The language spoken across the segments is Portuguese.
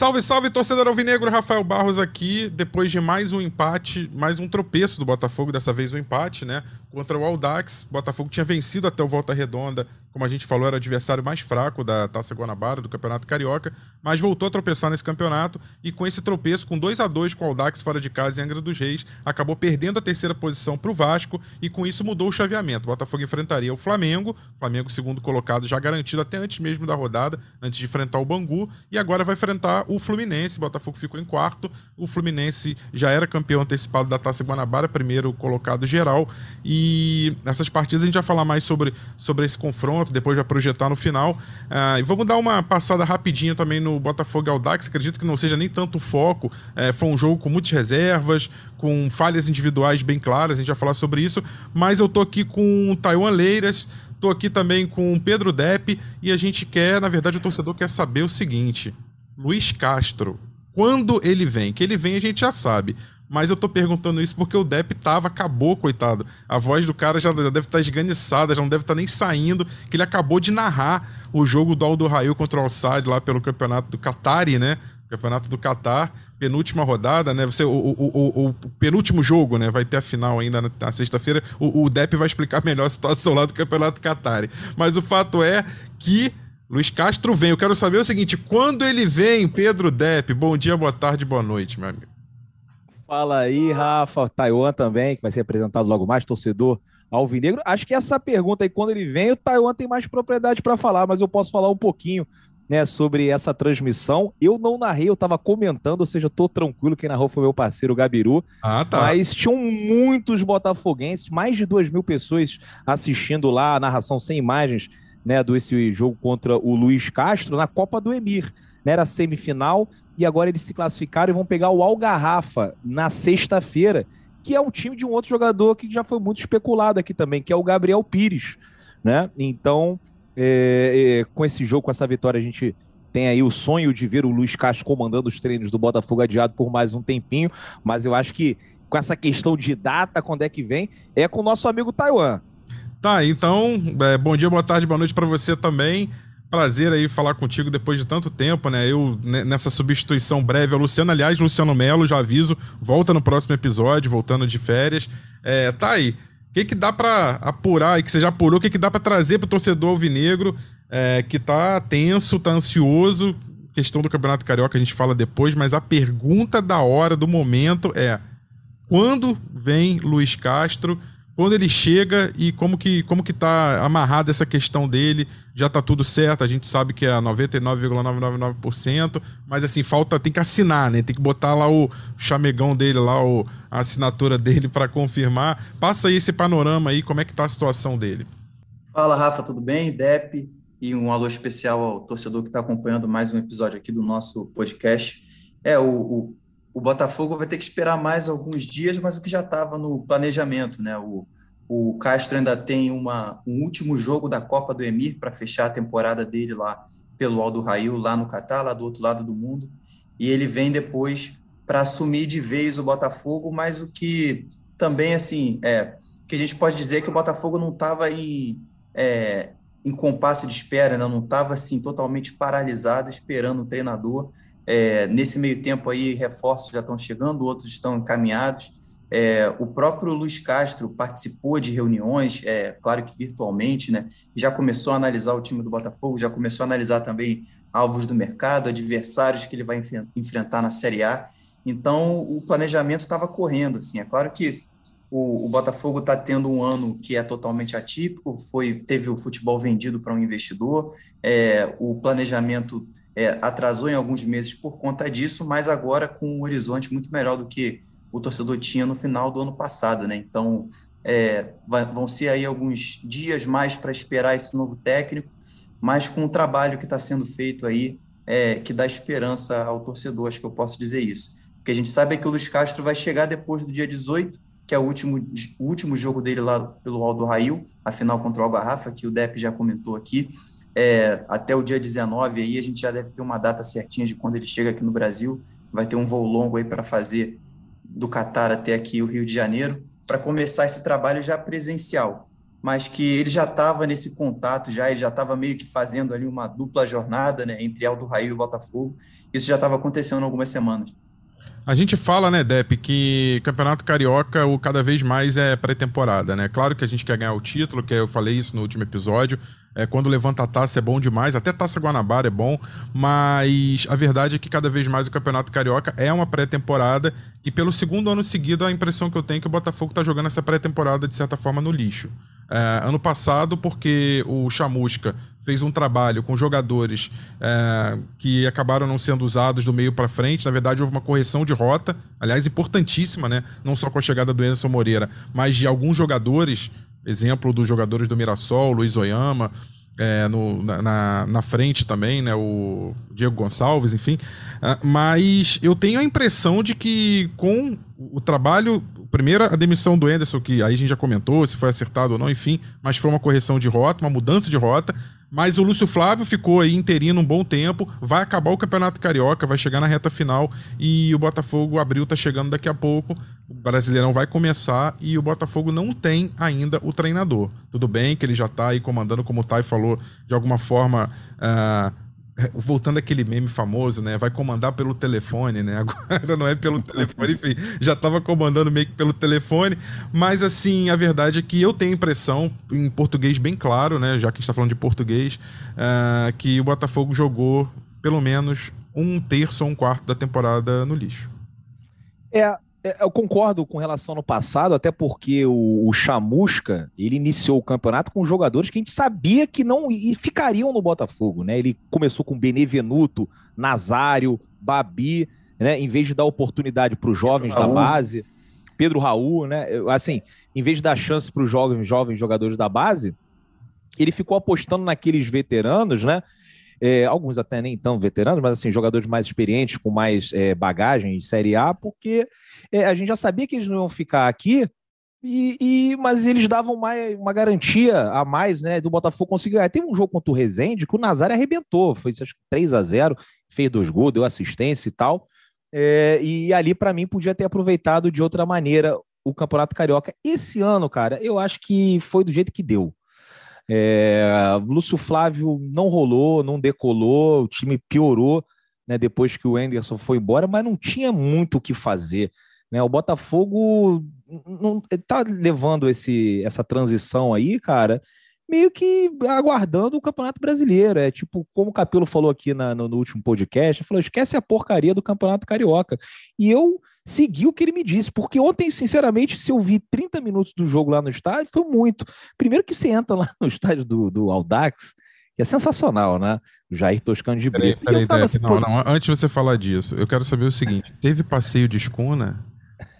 Salve, salve, torcedor alvinegro, Rafael Barros aqui, depois de mais um empate, mais um tropeço do Botafogo, dessa vez um empate, né, contra o Aldax. Botafogo tinha vencido até o Volta Redonda como a gente falou, era o adversário mais fraco da Taça Guanabara, do Campeonato Carioca, mas voltou a tropeçar nesse campeonato e com esse tropeço, com 2 a 2 com o Aldax fora de casa em Angra dos Reis, acabou perdendo a terceira posição para o Vasco e com isso mudou o chaveamento. O Botafogo enfrentaria o Flamengo, Flamengo segundo colocado já garantido até antes mesmo da rodada, antes de enfrentar o Bangu, e agora vai enfrentar o Fluminense. O Botafogo ficou em quarto, o Fluminense já era campeão antecipado da Taça Guanabara, primeiro colocado geral, e nessas partidas a gente vai falar mais sobre, sobre esse confronto depois vai projetar no final. Uh, e vamos dar uma passada rapidinha também no Botafogo Aldax. Acredito que não seja nem tanto foco. É, foi um jogo com muitas reservas, com falhas individuais bem claras, a gente vai falar sobre isso. Mas eu tô aqui com o Taiwan Leiras, tô aqui também com o Pedro Depp e a gente quer, na verdade, o torcedor quer saber o seguinte: Luiz Castro, quando ele vem? Que ele vem a gente já sabe. Mas eu tô perguntando isso porque o Depp tava, acabou, coitado. A voz do cara já, deve estar tá esganiçada, já não deve estar tá nem saindo, que ele acabou de narrar o jogo do Aldo Rail contra o Al-Sadd lá pelo campeonato do Qatari, né? Campeonato do Qatar, penúltima rodada, né? Você, o, o, o, o, penúltimo jogo, né? Vai ter a final ainda na, na sexta-feira. O, o Depp vai explicar melhor a situação lá do Campeonato Qatari. Mas o fato é que Luiz Castro vem. Eu quero saber o seguinte: quando ele vem, Pedro Depp? Bom dia, boa tarde, boa noite, meu amigo. Fala aí, Rafa, Taiwan também, que vai ser apresentado logo mais, torcedor alvinegro. Acho que essa pergunta aí, quando ele vem, o Taiwan tem mais propriedade para falar, mas eu posso falar um pouquinho né, sobre essa transmissão. Eu não narrei, eu estava comentando, ou seja, estou tranquilo. Quem narrou foi meu parceiro Gabiru. Ah, tá. Mas tinham muitos botafoguenses, mais de duas mil pessoas assistindo lá a narração sem imagens né, do esse jogo contra o Luiz Castro na Copa do Emir. Né, era semifinal e agora eles se classificaram e vão pegar o Algarrafa na sexta-feira, que é um time de um outro jogador que já foi muito especulado aqui também, que é o Gabriel Pires, né? Então, é, é, com esse jogo, com essa vitória, a gente tem aí o sonho de ver o Luiz Castro comandando os treinos do Botafogo adiado por mais um tempinho, mas eu acho que com essa questão de data, quando é que vem, é com o nosso amigo Taiwan. Tá, então, é, bom dia, boa tarde, boa noite para você também. Prazer aí falar contigo depois de tanto tempo, né? Eu, né, nessa substituição breve, a Luciano, aliás, Luciano Melo, já aviso, volta no próximo episódio, voltando de férias. É, tá aí. O que, que dá para apurar e que você já apurou? O que, que dá para trazer pro torcedor alvinegro é, que tá tenso, tá ansioso? Questão do Campeonato Carioca a gente fala depois, mas a pergunta da hora, do momento é: quando vem Luiz Castro? Quando ele chega e como que, como que tá amarrada essa questão dele, já tá tudo certo, a gente sabe que é 99,999%, mas assim, falta, tem que assinar, né? Tem que botar lá o chamegão dele, lá o, a assinatura dele para confirmar. Passa aí esse panorama aí, como é que tá a situação dele. Fala, Rafa, tudo bem? Dep, e um alô especial ao torcedor que está acompanhando mais um episódio aqui do nosso podcast. É, o, o o Botafogo vai ter que esperar mais alguns dias, mas o que já estava no planejamento, né? O, o Castro ainda tem uma, um último jogo da Copa do Emir para fechar a temporada dele lá pelo Aldo Rail, lá no Catar, lá do outro lado do mundo, e ele vem depois para assumir de vez o Botafogo, mas o que também, assim, é que a gente pode dizer que o Botafogo não estava em, é, em compasso de espera, né? não estava assim totalmente paralisado esperando o treinador, é, nesse meio tempo aí, reforços já estão chegando, outros estão encaminhados. É, o próprio Luiz Castro participou de reuniões, é, claro que virtualmente, né? Já começou a analisar o time do Botafogo, já começou a analisar também alvos do mercado, adversários que ele vai enfrentar na Série A. Então, o planejamento estava correndo. Assim. É claro que o, o Botafogo está tendo um ano que é totalmente atípico, foi teve o futebol vendido para um investidor, é, o planejamento é, atrasou em alguns meses por conta disso, mas agora com um horizonte muito melhor do que o torcedor tinha no final do ano passado, né? Então, é, vão ser aí alguns dias mais para esperar esse novo técnico, mas com o trabalho que está sendo feito aí, é, que dá esperança ao torcedor, acho que eu posso dizer isso. Porque a gente sabe é que o Luiz Castro vai chegar depois do dia 18, que é o último, o último jogo dele lá pelo Aldo Rail, a final contra o Algarrafa, que o Depp já comentou aqui é, até o dia 19 aí a gente já deve ter uma data certinha de quando ele chega aqui no Brasil, vai ter um voo longo aí para fazer do Catar até aqui o Rio de Janeiro, para começar esse trabalho já presencial. mas que ele já estava nesse contato, já ele já estava meio que fazendo ali uma dupla jornada né, entre Aldo Raio e Botafogo. Isso já estava acontecendo há algumas semanas. A gente fala, né, Dep, que Campeonato Carioca o cada vez mais é pré-temporada, né? Claro que a gente quer ganhar o título, que eu falei isso no último episódio. É, quando levanta a taça é bom demais, até taça Guanabara é bom, mas a verdade é que cada vez mais o Campeonato Carioca é uma pré-temporada e pelo segundo ano seguido a impressão que eu tenho é que o Botafogo está jogando essa pré-temporada de certa forma no lixo. É, ano passado, porque o Chamusca fez um trabalho com jogadores é, que acabaram não sendo usados do meio para frente. Na verdade, houve uma correção de rota, aliás, importantíssima, né? Não só com a chegada do Anderson Moreira, mas de alguns jogadores. Exemplo dos jogadores do Mirassol, Luiz Oyama, é, no, na, na, frente também, né? O Diego Gonçalves, enfim. Uh, mas eu tenho a impressão de que com o trabalho primeiro a demissão do Enderson, que aí a gente já comentou se foi acertado ou não, enfim, mas foi uma correção de rota, uma mudança de rota. Mas o Lúcio Flávio ficou aí interino um bom tempo, vai acabar o Campeonato Carioca, vai chegar na reta final e o Botafogo abril tá chegando daqui a pouco. O Brasileirão vai começar e o Botafogo não tem ainda o treinador. Tudo bem que ele já tá aí comandando, como o Tai falou, de alguma forma. Uh, voltando aquele meme famoso, né? Vai comandar pelo telefone, né? Agora não é pelo telefone, enfim, já estava comandando meio que pelo telefone. Mas assim, a verdade é que eu tenho impressão, em português bem claro, né? Já que a gente está falando de português, uh, que o Botafogo jogou pelo menos um terço ou um quarto da temporada no lixo. É, eu concordo com relação ao passado, até porque o, o Chamusca ele iniciou o campeonato com jogadores que a gente sabia que não e ficariam no Botafogo, né? Ele começou com Benevenuto, Nazário, Babi, né? Em vez de dar oportunidade para os jovens da base, Pedro Raul, né? Assim, em vez de dar chance para os jovens, jovens jogadores da base, ele ficou apostando naqueles veteranos, né? É, alguns até nem tão veteranos, mas assim, jogadores mais experientes, com mais é, bagagem de Série A, porque é, a gente já sabia que eles não iam ficar aqui, e, e, mas eles davam mais, uma garantia a mais, né? Do Botafogo conseguir. Ah, tem um jogo contra o Rezende que o Nazário arrebentou, foi acho que 3 a 0 fez dois gols, deu assistência e tal. É, e ali, para mim, podia ter aproveitado de outra maneira o Campeonato Carioca. Esse ano, cara, eu acho que foi do jeito que deu. É, Lúcio Flávio não rolou, não decolou, o time piorou né, depois que o Anderson foi embora, mas não tinha muito o que fazer. Né? O Botafogo não tá levando esse, essa transição aí, cara, meio que aguardando o Campeonato Brasileiro. É tipo, como o Capelo falou aqui na, no, no, último podcast, falou: esquece a porcaria do Campeonato Carioca. E eu segui o que ele me disse, porque ontem, sinceramente, se eu vi 30 minutos do jogo lá no estádio, foi muito. Primeiro que você entra lá no estádio do, do Aldax, que é sensacional, né? O Jair Toscano de Brito. Peraí, peraí, assim, não, não, antes de você falar disso, eu quero saber o seguinte: teve passeio de escuna?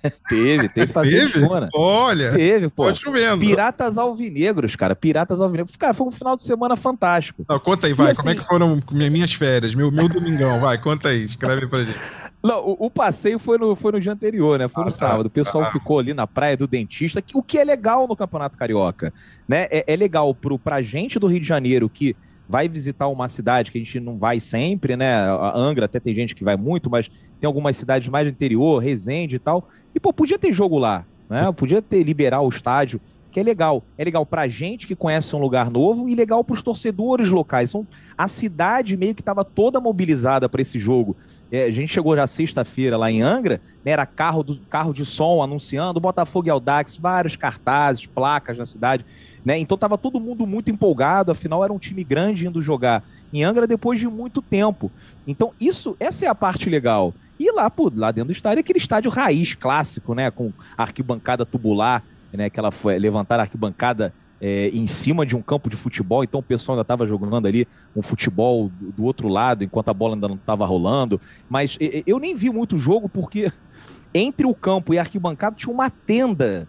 teve, teve passeio teve? de escuna. Olha, teve, pô. Chovendo. Piratas Alvinegros, cara. Piratas Alvinegros. Cara, foi um final de semana fantástico. Não, conta aí, vai. E, Como é assim que foram minhas férias? Meu, meu domingão, vai, conta aí. Escreve pra gente. Não, o, o, passeio foi no, foi no dia anterior, né? Foi ah, no tá. sábado. O pessoal ah. ficou ali na praia do dentista, que, o que é legal no Campeonato Carioca, né? É, é legal pro, pra gente do Rio de Janeiro que vai visitar uma cidade que a gente não vai sempre, né? A Angra até tem gente que vai muito, mas tem algumas cidades mais do interior, Resende e tal. E, pô, podia ter jogo lá, né? Sim. Podia ter, liberar o estádio, que é legal. É legal pra gente que conhece um lugar novo e legal pros torcedores locais. Então, a cidade meio que estava toda mobilizada para esse jogo. É, a gente chegou já sexta-feira lá em Angra, né, era carro, do, carro de som anunciando, Botafogo e Aldax, vários cartazes, placas na cidade. Né? Então estava todo mundo muito empolgado, afinal era um time grande indo jogar em Angra depois de muito tempo. Então isso, essa é a parte legal. E lá, pô, lá dentro do estádio, aquele estádio raiz clássico, né, com arquibancada tubular, né, que ela foi levantar a arquibancada é, em cima de um campo de futebol, então o pessoal ainda estava jogando ali um futebol do, outro lado, enquanto a bola ainda não estava rolando. Mas eu nem vi muito jogo porque entre o campo e a arquibancada tinha uma tenda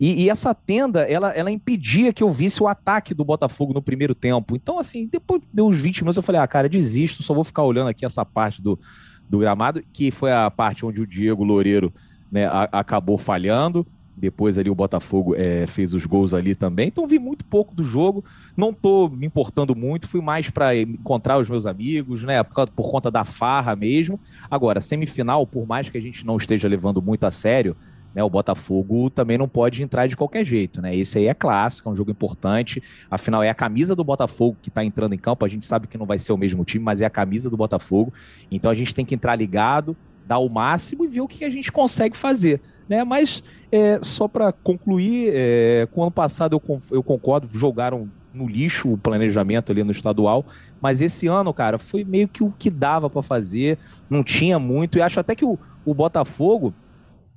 e, e, essa tenda, ela, ela impedia que eu visse o ataque do Botafogo no primeiro tempo. Então, assim, depois de uns 20 minutos, eu falei, ah, cara, desisto, só vou ficar olhando aqui essa parte do, do gramado, que foi a parte onde o Diego Loureiro né, a, acabou falhando. Depois ali o Botafogo é, fez os gols ali também. Então vi muito pouco do jogo. Não tô me importando muito. Fui mais para encontrar os meus amigos, né? Por, por, conta da farra mesmo. Agora, semifinal, por mais que a gente não esteja levando muito a sério, né, o Botafogo também não pode entrar de qualquer jeito, né? Esse aí é clássico, é um jogo importante. Afinal, é a camisa do Botafogo que está entrando em campo. A gente sabe que não vai ser o mesmo time, mas é a camisa do Botafogo. Então a gente tem que entrar ligado, dar o máximo e ver o que a gente consegue fazer. Né? Mas é, só para concluir, é, com o ano passado eu, eu concordo, jogaram no lixo o planejamento ali no estadual, mas esse ano, cara, foi meio que o que dava para fazer, não tinha muito, e acho até que o, o Botafogo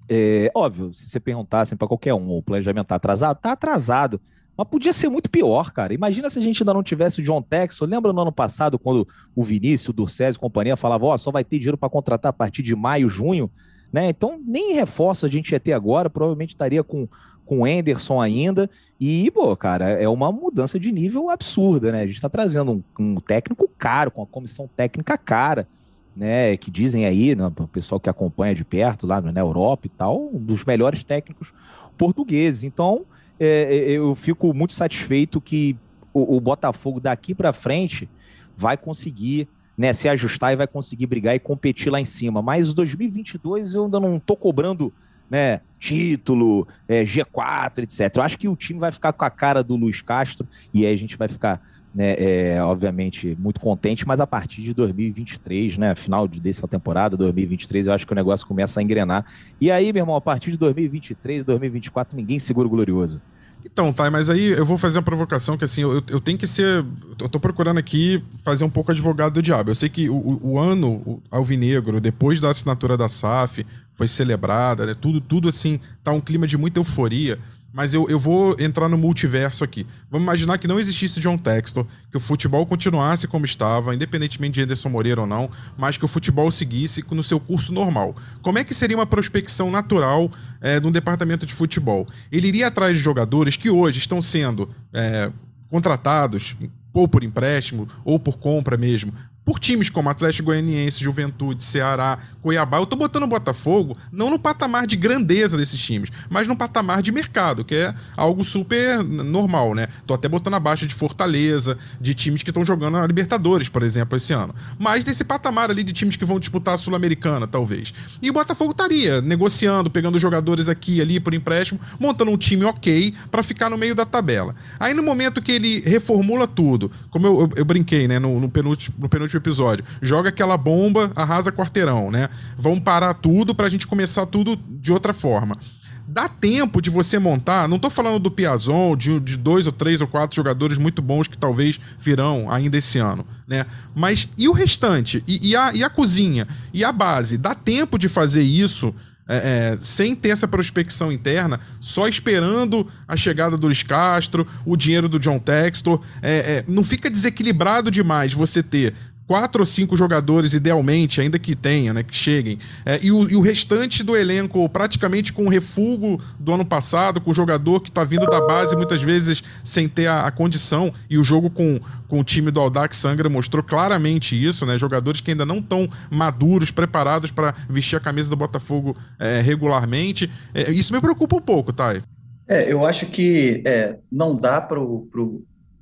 é, óbvio, se você perguntasse para qualquer um, o planejamento tá atrasado, tá atrasado. Mas podia ser muito pior, cara. Imagina se a gente ainda não tivesse o John Texon. Lembra no ano passado, quando o Vinícius, o Durcés e companhia falavam, ó, oh, só vai ter dinheiro para contratar a partir de maio, junho, né? Então, nem reforço a gente ia ter agora, provavelmente estaria com com o Anderson ainda. E, pô, cara, é uma mudança de nível absurda, né? A gente está trazendo um, um técnico caro, com a comissão técnica cara né, que dizem aí, né, o pessoal que acompanha de perto lá na Europa e tal, um dos melhores técnicos portugueses. Então, é, é eu fico muito satisfeito que o, o Botafogo daqui para frente vai conseguir né, se ajustar e vai conseguir brigar e competir lá em cima. Mas 2022 eu ainda não estou cobrando né, título, é, G4, etc. Eu acho que o time vai ficar com a cara do Luiz Castro e aí a gente vai ficar né, é, obviamente, muito contente, mas a partir de 2023, né, final dessa temporada, 2023, eu acho que o negócio começa a engrenar. E aí, meu irmão, a partir de 2023, 2024, ninguém segura o glorioso. Então, tá, mas aí eu vou fazer uma provocação que assim, eu, eu tenho que ser. Eu tô procurando aqui fazer um pouco advogado do diabo. Eu sei que o, o ano o Alvinegro, depois da assinatura da SAF, foi celebrada, né? Tudo, tudo assim, tá um clima de muita euforia. Mas eu, eu vou entrar no multiverso aqui. Vamos imaginar que não existisse John Textor, que o futebol continuasse como estava, independentemente de Anderson Moreira ou não, mas que o futebol seguisse no seu curso normal. Como é que seria uma prospecção natural é, de um departamento de futebol? Ele iria atrás de jogadores que hoje estão sendo é, contratados ou por empréstimo, ou por compra mesmo, por times como Atlético Goianiense, Juventude, Ceará, Cuiabá. Eu tô botando o Botafogo não no patamar de grandeza desses times, mas no patamar de mercado, que é algo super normal, né? Tô até botando abaixo de Fortaleza, de times que estão jogando a Libertadores, por exemplo, esse ano. Mas desse patamar ali de times que vão disputar a Sul-Americana, talvez. E o Botafogo estaria negociando, pegando jogadores aqui e ali por empréstimo, montando um time ok para ficar no meio da tabela. Aí no momento que ele reformula tudo, como eu, eu, eu brinquei, né, no, no penúltimo, no penúltimo último episódio. Joga aquela bomba, arrasa quarteirão, né? Vão parar tudo pra gente começar tudo de outra forma. Dá tempo de você montar, não tô falando do Piazon, de, de dois ou três ou quatro jogadores muito bons que talvez virão ainda esse ano, né? Mas e o restante? E, e, a, e a cozinha? E a base? Dá tempo de fazer isso é, é, sem ter essa prospecção interna, só esperando a chegada do Luiz Castro, o dinheiro do John Textor. É, é não fica desequilibrado demais você ter quatro ou cinco jogadores, idealmente, ainda que tenha, né, que cheguem. É, e, o, e, o, restante do elenco, praticamente com o refugo do ano passado, com o jogador que está vindo da base, muitas vezes sem ter a, a, condição. E o jogo com, com o time do Aldax Sangra mostrou claramente isso, né? Jogadores que ainda não estão maduros, preparados para vestir a camisa do Botafogo é, regularmente. É, isso me preocupa um pouco, Thay. É, eu acho que é, não dá para o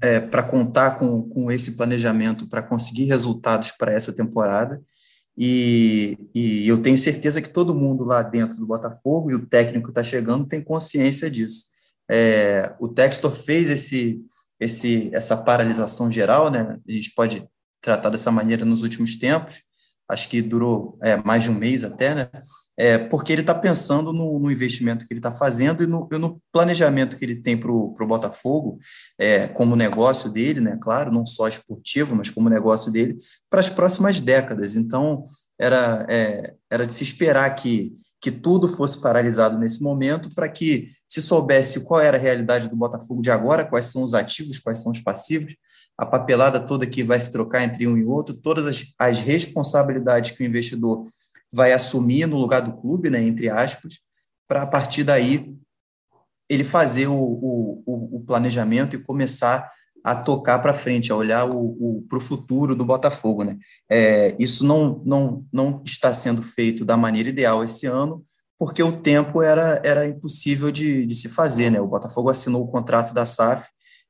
é, para contar com, com esse planejamento para conseguir resultados para essa temporada. E, e, eu tenho certeza que todo mundo lá dentro do Botafogo e o técnico está chegando tem consciência disso. É, o Textor fez esse, esse, essa paralisação geral, né? A gente pode tratar dessa maneira nos últimos tempos, acho que durou é, mais de um mês até, né? É, porque ele está pensando no, no, investimento que ele está fazendo e no, no, planejamento que ele tem para o Botafogo, é, como negócio dele, né? Claro, não só esportivo, mas como negócio dele, para as próximas décadas. Então, era, é, era de se esperar que, que tudo fosse paralisado nesse momento para que se soubesse qual era a realidade do Botafogo de agora, quais são os ativos, quais são os passivos, a papelada toda que vai se trocar entre um e outro, todas as, as responsabilidades que o investidor vai assumir no lugar do clube, né, entre aspas, para a partir daí ele fazer o, o, o planejamento e começar a tocar para frente, a olhar para o futuro do Botafogo. Né? É, isso não, não, não está sendo feito da maneira ideal esse ano, porque o tempo era, era impossível de, de se fazer. Né? O Botafogo assinou o contrato da SAF,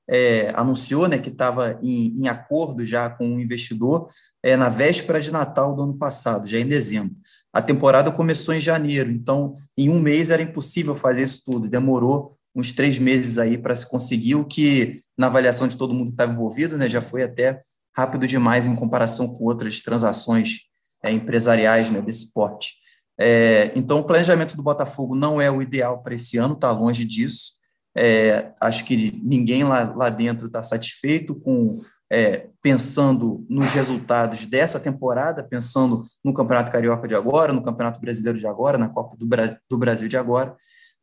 é, anunciou né, que estava em, em, acordo já com o investidor é, na véspera de Natal do ano passado, já em dezembro. a temporada começou em janeiro, então em um mês era impossível fazer isso tudo, demorou uns três meses aí para se conseguir, o que na avaliação de todo mundo que estava envolvido, né, já foi até rápido demais em comparação com outras transações é, empresariais né, desse porte. É, então, o planejamento do Botafogo não é o ideal para esse ano, está longe disso. É, acho que ninguém lá, lá dentro está satisfeito com é, pensando nos resultados dessa temporada, pensando no Campeonato Carioca de agora, no Campeonato Brasileiro de agora, na Copa do, Bra do Brasil de agora.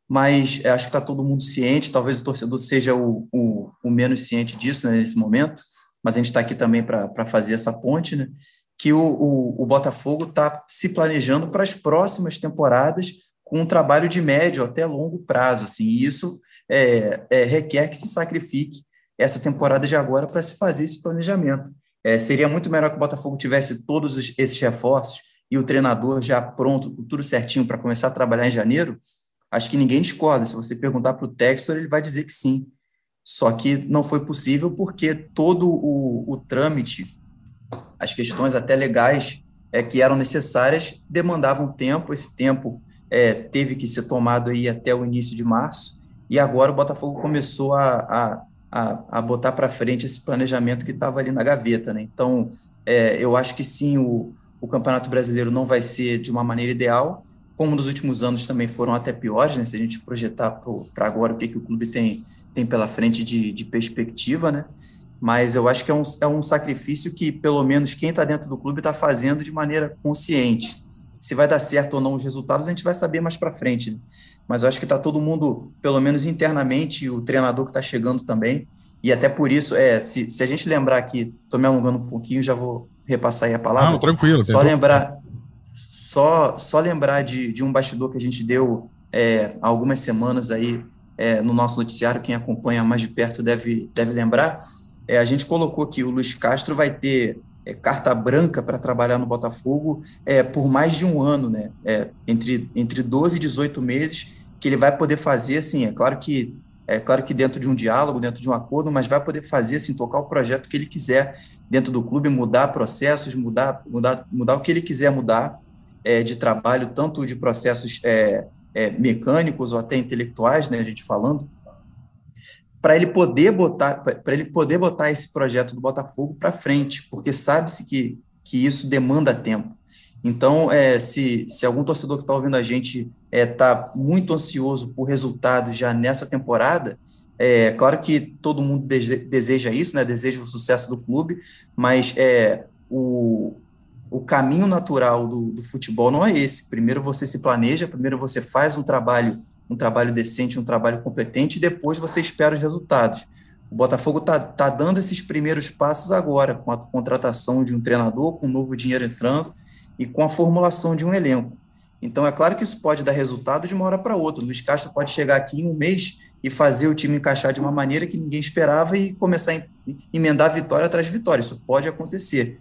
Mas é, acho que está todo mundo ciente, talvez o torcedor seja o, o, o menos ciente disso né, nesse momento, mas a gente está aqui também para fazer essa ponte, né? que o, o, o Botafogo está se planejando para as próximas temporadas com um trabalho de médio até longo prazo, assim, e isso é, é, requer que se sacrifique essa temporada de agora para se fazer esse planejamento. É, seria muito melhor que o Botafogo tivesse todos esses reforços e o treinador já pronto, tudo certinho para começar a trabalhar em janeiro. Acho que ninguém discorda. Se você perguntar para o Textor, ele vai dizer que sim. Só que não foi possível porque todo o, o trâmite as questões até legais é, que eram necessárias demandavam tempo, esse tempo é, teve que ser tomado aí até o início de março, e agora o Botafogo começou a, a, a, a botar para frente esse planejamento que estava ali na gaveta. Né? Então, é, eu acho que sim, o, o Campeonato Brasileiro não vai ser de uma maneira ideal, como nos últimos anos também foram até piores, né? se a gente projetar para agora o que, que o clube tem, tem pela frente de, de perspectiva, né? mas eu acho que é um, é um sacrifício que, pelo menos, quem está dentro do clube está fazendo de maneira consciente. Se vai dar certo ou não os resultados, a gente vai saber mais para frente. Né? Mas eu acho que está todo mundo, pelo menos internamente, o treinador que está chegando também. E até por isso, é, se, se a gente lembrar aqui, estou me alongando um pouquinho, já vou repassar aí a palavra. Não, tranquilo. Só lembrar, só, só lembrar de, de um bastidor que a gente deu é, há algumas semanas aí é, no nosso noticiário, quem acompanha mais de perto deve, deve lembrar. É, a gente colocou que o Luiz Castro vai ter é, carta branca para trabalhar no Botafogo é, por mais de um ano, né? É, entre, entre 12 e 18 meses, que ele vai poder fazer, assim, é claro que é claro que dentro de um diálogo, dentro de um acordo, mas vai poder fazer, assim, tocar o projeto que ele quiser dentro do clube, mudar processos, mudar, mudar, mudar o que ele quiser mudar é, de trabalho, tanto de processos é, é, mecânicos ou até intelectuais, né, a gente falando, para ele poder botar para ele poder botar esse projeto do Botafogo para frente, porque sabe-se que, que isso demanda tempo. Então, é, se, se algum torcedor que está ouvindo a gente está é, tá muito ansioso por resultados já nessa temporada, é claro que todo mundo deseja isso, né? Deseja o sucesso do clube, mas é, o, o caminho natural do, do futebol não é esse. Primeiro você se planeja, primeiro você faz um trabalho um trabalho decente, um trabalho competente, e depois você espera os resultados. O Botafogo está tá dando esses primeiros passos agora, com a contratação de um treinador, com um novo dinheiro entrando e com a formulação de um elenco. Então, é claro que isso pode dar resultado de uma hora para outra. O Luiz Castro pode chegar aqui em um mês e fazer o time encaixar de uma maneira que ninguém esperava e começar a emendar vitória atrás de vitória. Isso pode acontecer.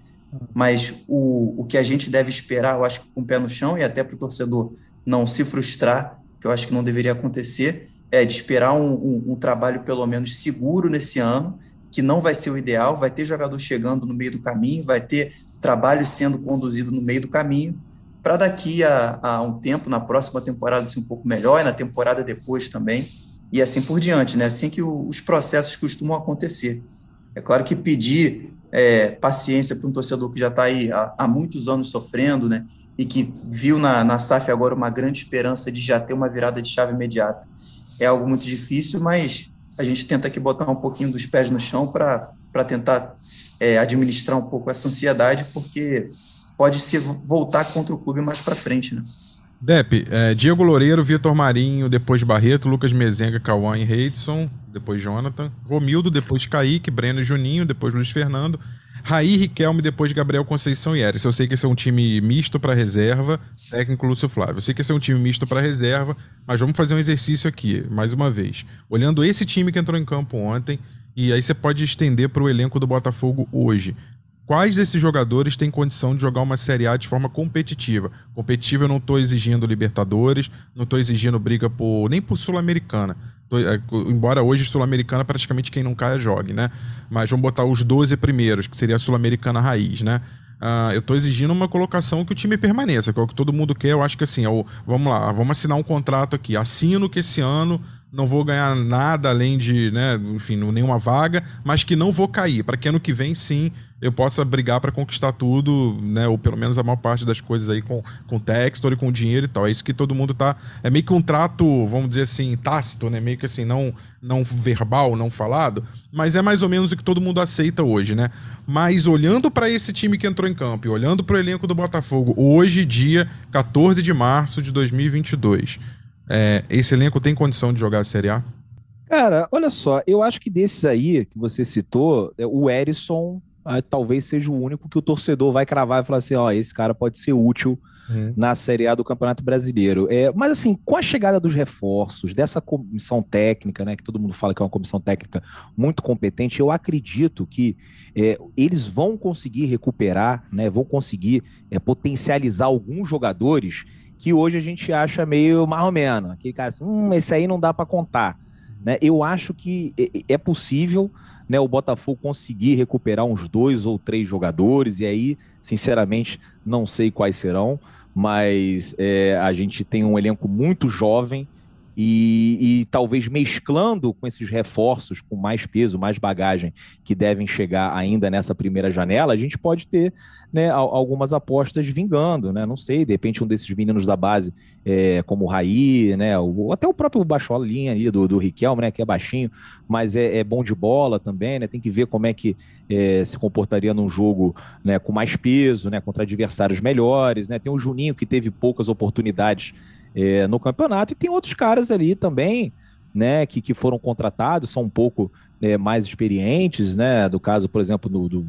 Mas o, o que a gente deve esperar, eu acho que com o pé no chão, e até para o torcedor não se frustrar, que eu acho que não deveria acontecer, é de esperar um, um, um, trabalho pelo menos seguro nesse ano, que não vai ser o ideal, vai ter jogador chegando no meio do caminho, vai ter trabalho sendo conduzido no meio do caminho, para daqui a, a, um tempo, na próxima temporada, ser um pouco melhor, e na temporada depois também, e assim por diante, né? Assim que o, os processos costumam acontecer. É claro que pedir é, paciência para um torcedor que já está aí há, há, muitos anos sofrendo, né? e que viu na, na SAF agora uma grande esperança de já ter uma virada de chave imediata. É algo muito difícil, mas a gente tenta aqui botar um pouquinho dos pés no chão para tentar é, administrar um pouco essa ansiedade, porque pode se voltar contra o clube mais para frente, né? Depe, é, Diego Loureiro, Vitor Marinho, depois Barreto, Lucas Mezenga, Cauã e Reidson, depois Jonathan, Romildo, depois Kaique, Breno Juninho, depois Luiz Fernando, Raí, Riquelme, depois Gabriel Conceição e Eris. Eu sei que esse é um time misto para reserva, técnico Lúcio Flávio. Eu sei que esse é um time misto para reserva, mas vamos fazer um exercício aqui, mais uma vez. Olhando esse time que entrou em campo ontem, e aí você pode estender para o elenco do Botafogo hoje. Quais desses jogadores têm condição de jogar uma Série A de forma competitiva? Competitiva eu não estou exigindo Libertadores, não estou exigindo briga por nem por Sul-Americana. É, embora hoje Sul-Americana praticamente quem não caia jogue, né? Mas vamos botar os 12 primeiros, que seria a Sul-Americana raiz, né? Uh, eu estou exigindo uma colocação que o time permaneça, que é o que todo mundo quer. Eu acho que assim, é vamos lá, vamos assinar um contrato aqui. Assino que esse ano não vou ganhar nada além de, né, enfim, nenhuma vaga, mas que não vou cair, para que ano que vem sim eu possa brigar para conquistar tudo, né, ou pelo menos a maior parte das coisas aí com com Textor e com dinheiro e tal. É isso que todo mundo tá, é meio que um trato, vamos dizer assim, tácito, né, meio que assim não não verbal, não falado, mas é mais ou menos o que todo mundo aceita hoje, né? Mas olhando para esse time que entrou em campo, olhando para o elenco do Botafogo, hoje dia 14 de março de 2022, é, esse elenco tem condição de jogar a Série A? Cara, olha só, eu acho que desses aí que você citou, é, o Erisson talvez seja o único que o torcedor vai cravar e falar assim: ó, esse cara pode ser útil uhum. na Série A do Campeonato Brasileiro. É, mas assim, com a chegada dos reforços, dessa comissão técnica, né, que todo mundo fala que é uma comissão técnica muito competente, eu acredito que é, eles vão conseguir recuperar, né, vão conseguir é, potencializar alguns jogadores que hoje a gente acha meio menos. Aquele cara assim, hum, esse aí não dá para contar. Né? Eu acho que é possível né, o Botafogo conseguir recuperar uns dois ou três jogadores, e aí, sinceramente, não sei quais serão, mas é, a gente tem um elenco muito jovem e, e, talvez mesclando com esses reforços, com mais peso, mais bagagem que devem chegar ainda nessa primeira janela, a gente pode ter né, algumas apostas vingando, né? Não sei, de repente um desses meninos da base, é, como o Raí, né? O, até o próprio Bacholinha ali do, do Riquelme, né? Que é baixinho, mas é, é bom de bola também, né? Tem que ver como é que é, se comportaria num jogo né, com mais peso, né? Contra adversários melhores, né? Tem o Juninho que teve poucas oportunidades é, no campeonato. E tem outros caras ali também, né, que, que foram contratados, são um pouco é, mais experientes, né? Do caso, por exemplo, do, do,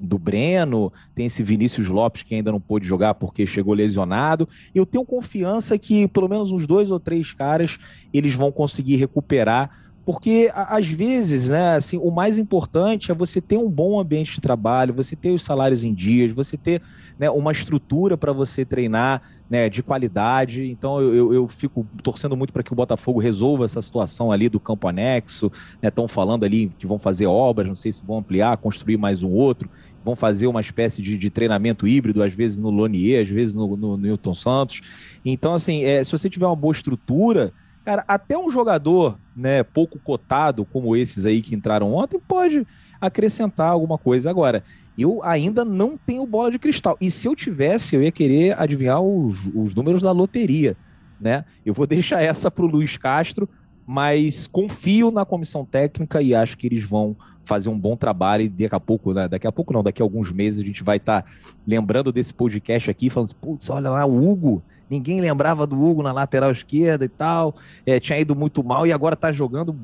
do, Breno, tem esse Vinícius Lopes que ainda não pôde jogar porque chegou lesionado. Eu tenho confiança que pelo menos uns dois ou três caras eles vão conseguir recuperar. Porque às vezes, né, assim, o mais importante é você ter um bom ambiente de trabalho, você ter os salários em dias, você ter né, uma estrutura para você treinar, né, de qualidade. Então eu, eu, fico torcendo muito para que o Botafogo resolva essa situação ali do campo anexo. Estão né, falando ali que vão fazer obras, não sei se vão ampliar, construir mais um outro. Vão fazer uma espécie de, de treinamento híbrido, às vezes no Lonier, às vezes no, no, no Newton Santos. Então, assim, é, se você tiver uma boa estrutura, cara, até um jogador né, pouco cotado, como esses aí que entraram ontem, pode acrescentar alguma coisa. Agora, eu ainda não tenho bola de cristal. E se eu tivesse, eu ia querer adivinhar os, os números da loteria. Né? Eu vou deixar essa para o Luiz Castro, mas confio na comissão técnica e acho que eles vão fazer um bom trabalho e daqui a pouco, né? daqui a pouco não, daqui a alguns meses a gente vai estar tá lembrando desse podcast aqui, falando assim, putz, olha lá, o Hugo, ninguém lembrava do Hugo na lateral esquerda e tal, é, tinha ido muito mal e agora está jogando,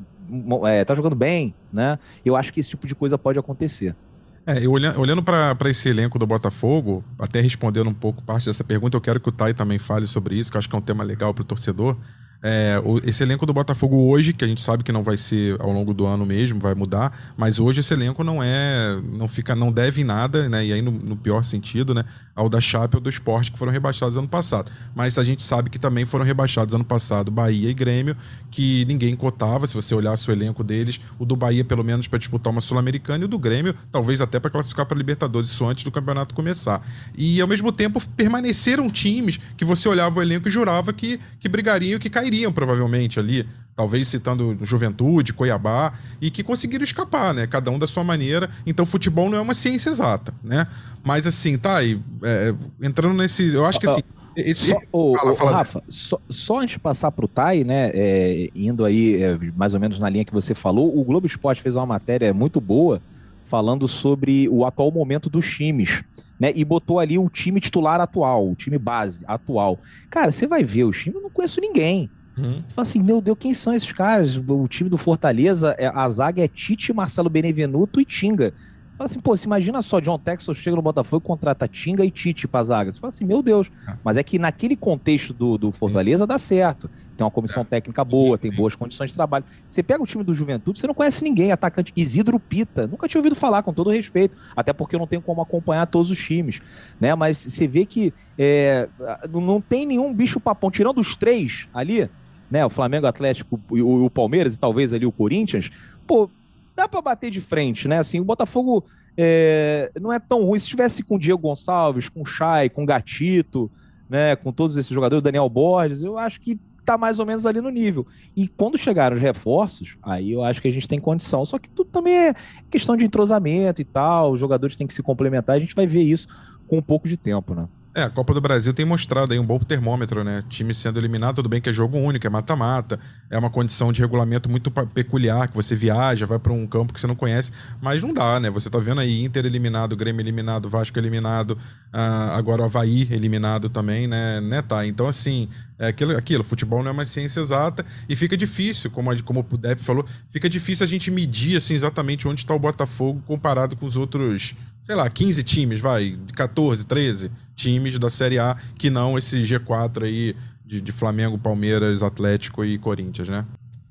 é, tá jogando bem, né? Eu acho que esse tipo de coisa pode acontecer. É, eu olhando, olhando para esse elenco do Botafogo, até respondendo um pouco parte dessa pergunta, eu quero que o Tai também fale sobre isso, que eu acho que é um tema legal para o torcedor. É, o, esse elenco do Botafogo hoje, que a gente sabe que não vai ser ao longo do ano mesmo, vai mudar, mas hoje esse elenco não é, não fica, não deve em nada, né? E aí no, no pior sentido, né? Ao da Chape ou do Esporte que foram rebaixados ano passado. Mas a gente sabe que também foram rebaixados ano passado Bahia e Grêmio, que ninguém cotava, se você olhasse o elenco deles, o do Bahia pelo menos para disputar uma Sul-Americana e o do Grêmio talvez até para classificar para Libertadores, isso antes do campeonato começar. E ao mesmo tempo permaneceram times que você olhava o elenco e jurava que, que brigariam, que cairiam provavelmente ali, talvez citando Juventude, Cuiabá, e que conseguiram escapar, né? Cada um da sua maneira. Então, futebol não é uma ciência exata, né? Mas assim, tá aí, é, entrando nesse. Eu acho que assim. Esse... Só, oh, fala, fala Rafa, só, só, antes de passar para o Tai, né, é, indo aí é, mais ou menos na linha que você falou, o Globo Esporte fez uma matéria muito boa falando sobre o atual momento dos times né? E botou ali o time titular atual, o time base atual. Cara, você vai ver o time, eu não conheço ninguém. Uhum. Você fala assim, meu Deus, quem são esses caras? O time do Fortaleza, é, a zaga é Tite, Marcelo Benevenuto e Tinga. Fala assim, pô, você imagina só, John Texas chega no Botafogo e contrata Tinga e Tite pra zaga. Você fala assim, meu Deus. Ah. Mas é que naquele contexto do, do Fortaleza Sim. dá certo. Tem uma comissão é. técnica boa, tem boas condições de trabalho. Você pega o time do Juventude, você não conhece ninguém. Atacante Isidro Pita. Nunca tinha ouvido falar, com todo respeito. Até porque eu não tenho como acompanhar todos os times. Né? Mas você vê que é, não tem nenhum bicho papão. Tirando os três ali, né? O Flamengo, Atlético e o, o Palmeiras e talvez ali o Corinthians. Pô, dá para bater de frente, né? Assim, o Botafogo é, não é tão ruim. Se estivesse com o Diego Gonçalves, com o Chay, com o Gatito, né, com todos esses jogadores, Daniel Borges, eu acho que tá mais ou menos ali no nível. E quando chegaram os reforços, aí eu acho que a gente tem condição. Só que tudo também é questão de entrosamento e tal, os jogadores têm que se complementar, a gente vai ver isso com um pouco de tempo, né? É, a Copa do Brasil tem mostrado aí um bom termômetro, né? Time sendo eliminado, tudo bem que é jogo único, é mata-mata, é uma condição de regulamento muito peculiar, que você viaja, vai para um campo que você não conhece, mas não dá, né? Você tá vendo aí Inter eliminado, Grêmio eliminado, Vasco eliminado, uh, agora o Havaí eliminado também, né? né tá? Então, assim, é aquilo, aquilo, futebol não é uma ciência exata e fica difícil, como, a, como o Depp falou, fica difícil a gente medir, assim, exatamente onde está o Botafogo comparado com os outros sei lá, 15 times, vai, 14, 13 times da Série A, que não esse G4 aí de, de Flamengo, Palmeiras, Atlético e Corinthians, né?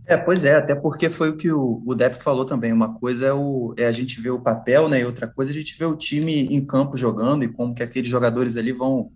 É, pois é, até porque foi o que o, o Depp falou também. Uma coisa é, o, é a gente ver o papel, né? E outra coisa é a gente ver o time em campo jogando e como que aqueles jogadores ali vão,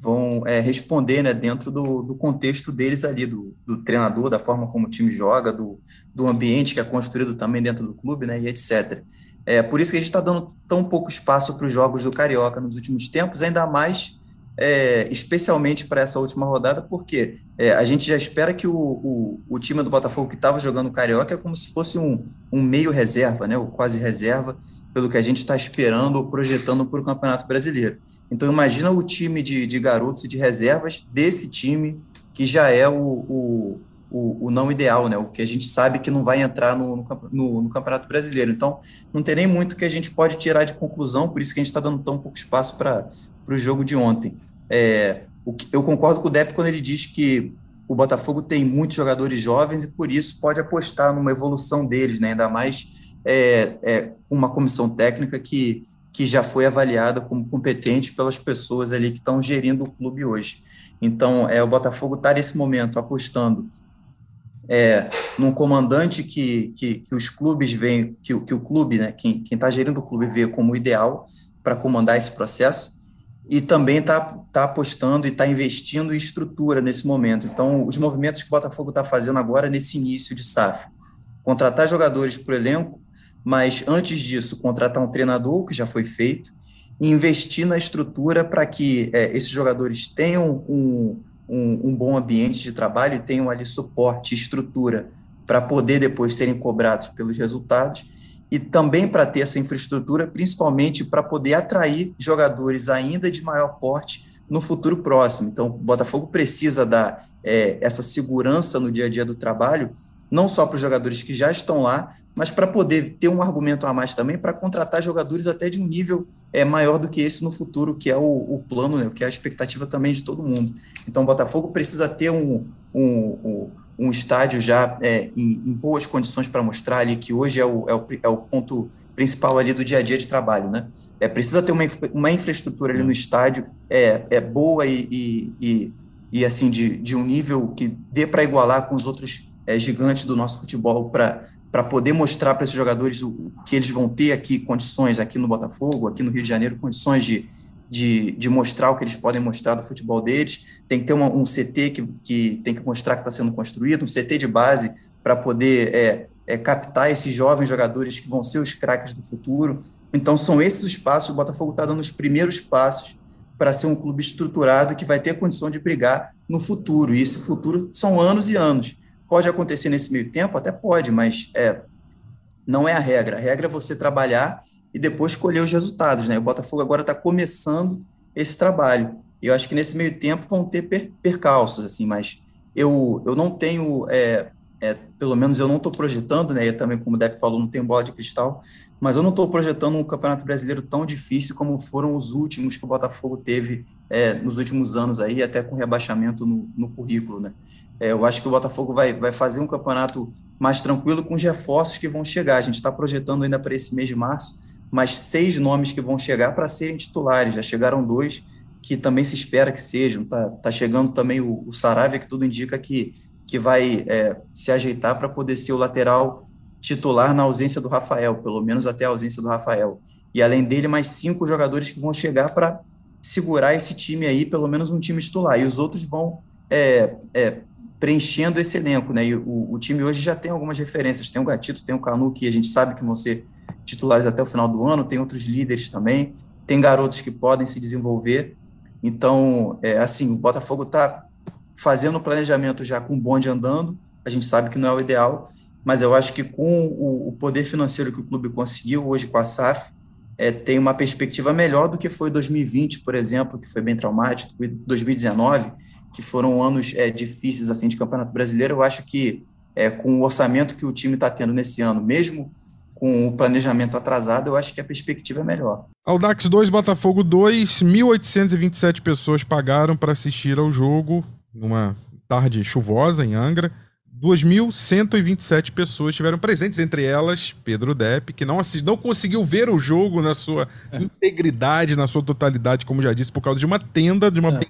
vão é, responder, né? Dentro do, do contexto deles ali, do, do treinador, da forma como o time joga, do, do ambiente que é construído também dentro do clube, né? E etc. É por isso que a gente está dando tão pouco espaço para os jogos do Carioca nos últimos tempos, ainda mais, é, especialmente para essa última rodada, porque é, a gente já espera que o, o, o time do Botafogo que estava jogando o Carioca é como se fosse um, um meio reserva, né, ou quase reserva, pelo que a gente está esperando ou projetando para o Campeonato Brasileiro. Então, imagina o time de, de garotos e de reservas desse time que já é o, o o, o, não ideal, né? O que a gente sabe que não vai entrar no, no, no, Campeonato Brasileiro. Então, não tem nem muito que a gente pode tirar de conclusão, por isso que a gente está dando tão pouco espaço para o jogo de ontem. É, o, eu concordo com o Depp quando ele diz que o Botafogo tem muitos jogadores jovens e por isso pode apostar numa evolução deles, né? Ainda mais é, é, uma comissão técnica que, que já foi avaliada como competente pelas pessoas ali que estão gerindo o clube hoje. Então, é, o Botafogo está nesse momento apostando é, num comandante que, que, que, os clubes veem, que, que o clube, né, quem está gerindo o clube vê como ideal para comandar esse processo, e também está tá apostando e está investindo em estrutura nesse momento. Então, os movimentos que o Botafogo está fazendo agora nesse início de SAF, contratar jogadores para o elenco, mas antes disso, contratar um treinador, que já foi feito, e investir na estrutura para que é, esses jogadores tenham um, um, um bom ambiente de trabalho e tenham ali suporte, estrutura para poder depois serem cobrados pelos resultados e também para ter essa infraestrutura, principalmente para poder atrair jogadores ainda de maior porte no futuro próximo. Então, o Botafogo precisa dar é, essa segurança no dia a dia do trabalho não só para os jogadores que já estão lá, mas para poder ter um argumento a mais também para contratar jogadores até de um nível é, maior do que esse no futuro, que é o, o plano, né, que é a expectativa também de todo mundo. Então, o Botafogo precisa ter um, um, um, um estádio já é, em, em, boas condições para mostrar ali, que hoje é o, é, o, é o ponto principal ali do dia a dia de trabalho, né? É, precisa ter uma, uma infraestrutura ali no estádio é, é boa e, e, e, e assim de, de um nível que dê para igualar com os outros é, gigantes do nosso futebol para poder mostrar para esses jogadores o, que eles vão ter aqui condições, aqui no Botafogo, aqui no Rio de Janeiro, condições de, de, de mostrar o que eles podem mostrar do futebol deles. Tem que ter uma, um CT que, que tem que mostrar que está sendo construído, um CT de base para poder é, é, captar esses jovens jogadores que vão ser os craques do futuro. Então, são esses os passos. O Botafogo está dando os primeiros passos para ser um clube estruturado que vai ter condição de brigar no futuro. E esse futuro são anos e anos. Pode acontecer nesse meio tempo? Até pode, mas é, não é a regra. A regra é você trabalhar e depois colher os resultados. Né? O Botafogo agora está começando esse trabalho. E eu acho que nesse meio tempo vão ter per percalços, assim, mas eu, eu não tenho, é, é, pelo menos eu não estou projetando, né? E também, como o Depp falou, não tem bola de cristal, mas eu não estou projetando um campeonato brasileiro tão difícil como foram os últimos que o Botafogo teve é, nos últimos anos aí, até com rebaixamento no, no currículo, né? É, eu acho que o Botafogo vai, vai fazer um campeonato mais tranquilo com os reforços que vão chegar. A gente está projetando ainda para esse mês de março mais seis nomes que vão chegar para serem titulares. Já chegaram dois que também se espera que sejam. Tá, tá chegando também o, o Saravia, que tudo indica que, que vai é, se ajeitar para poder ser o lateral titular na ausência do Rafael, pelo menos até a ausência do Rafael. E além dele, mais cinco jogadores que vão chegar para segurar esse time aí, pelo menos um time titular. E os outros vão é, é, preenchendo esse elenco, né? E o, o, time hoje já tem algumas referências, tem o Gatito, tem o Canu, que a gente sabe que vão ser titulares até o final do ano, tem outros líderes também, tem garotos que podem se desenvolver. Então, é, assim, o Botafogo está fazendo o planejamento já com o bonde andando, a gente sabe que não é o ideal, mas eu acho que com o, o poder financeiro que o clube conseguiu hoje com a SAF, é, tem uma perspectiva melhor do que foi 2020, por exemplo, que foi bem traumático, 2019, que foram anos é, difíceis assim de Campeonato Brasileiro. Eu acho que é, com o orçamento que o time está tendo nesse ano, mesmo com o planejamento atrasado, eu acho que a perspectiva é melhor. Aldax 2, Botafogo 2, 1.827 pessoas pagaram para assistir ao jogo numa tarde chuvosa em Angra. 2.127 pessoas estiveram presentes, entre elas Pedro Depp, que não, assist... não conseguiu ver o jogo na sua é. integridade, na sua totalidade, como já disse, por causa de uma tenda, de uma é.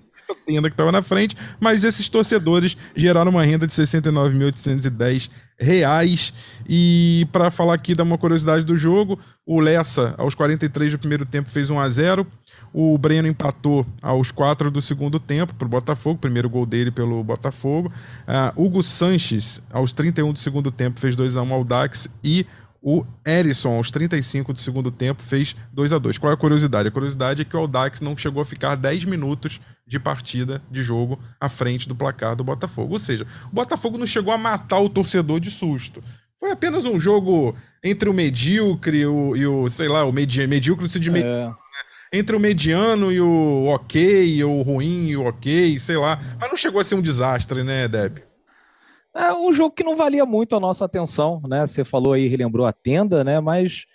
tenda que estava na frente, mas esses torcedores geraram uma renda de 69.810 reais. E para falar aqui da uma curiosidade do jogo, o Lessa, aos 43 do primeiro tempo, fez 1 a 0 o Breno empatou aos quatro do segundo tempo para o Botafogo, primeiro gol dele pelo Botafogo. Uh, Hugo Sanches, aos 31 do segundo tempo, fez 2 a 1 ao Dax. E o Erisson, aos 35 do segundo tempo, fez 2 a 2 Qual é a curiosidade? A curiosidade é que o Audax não chegou a ficar 10 minutos de partida de jogo à frente do placar do Botafogo. Ou seja, o Botafogo não chegou a matar o torcedor de susto. Foi apenas um jogo entre o medíocre e o, e o sei lá, o medi medíocre de medíocre. É entre o mediano e o ok, ou o ruim e o ok, sei lá. Mas não chegou a ser um desastre, né, Deb? É um jogo que não valia muito a nossa atenção, né? Você falou aí, relembrou a tenda, né? Mas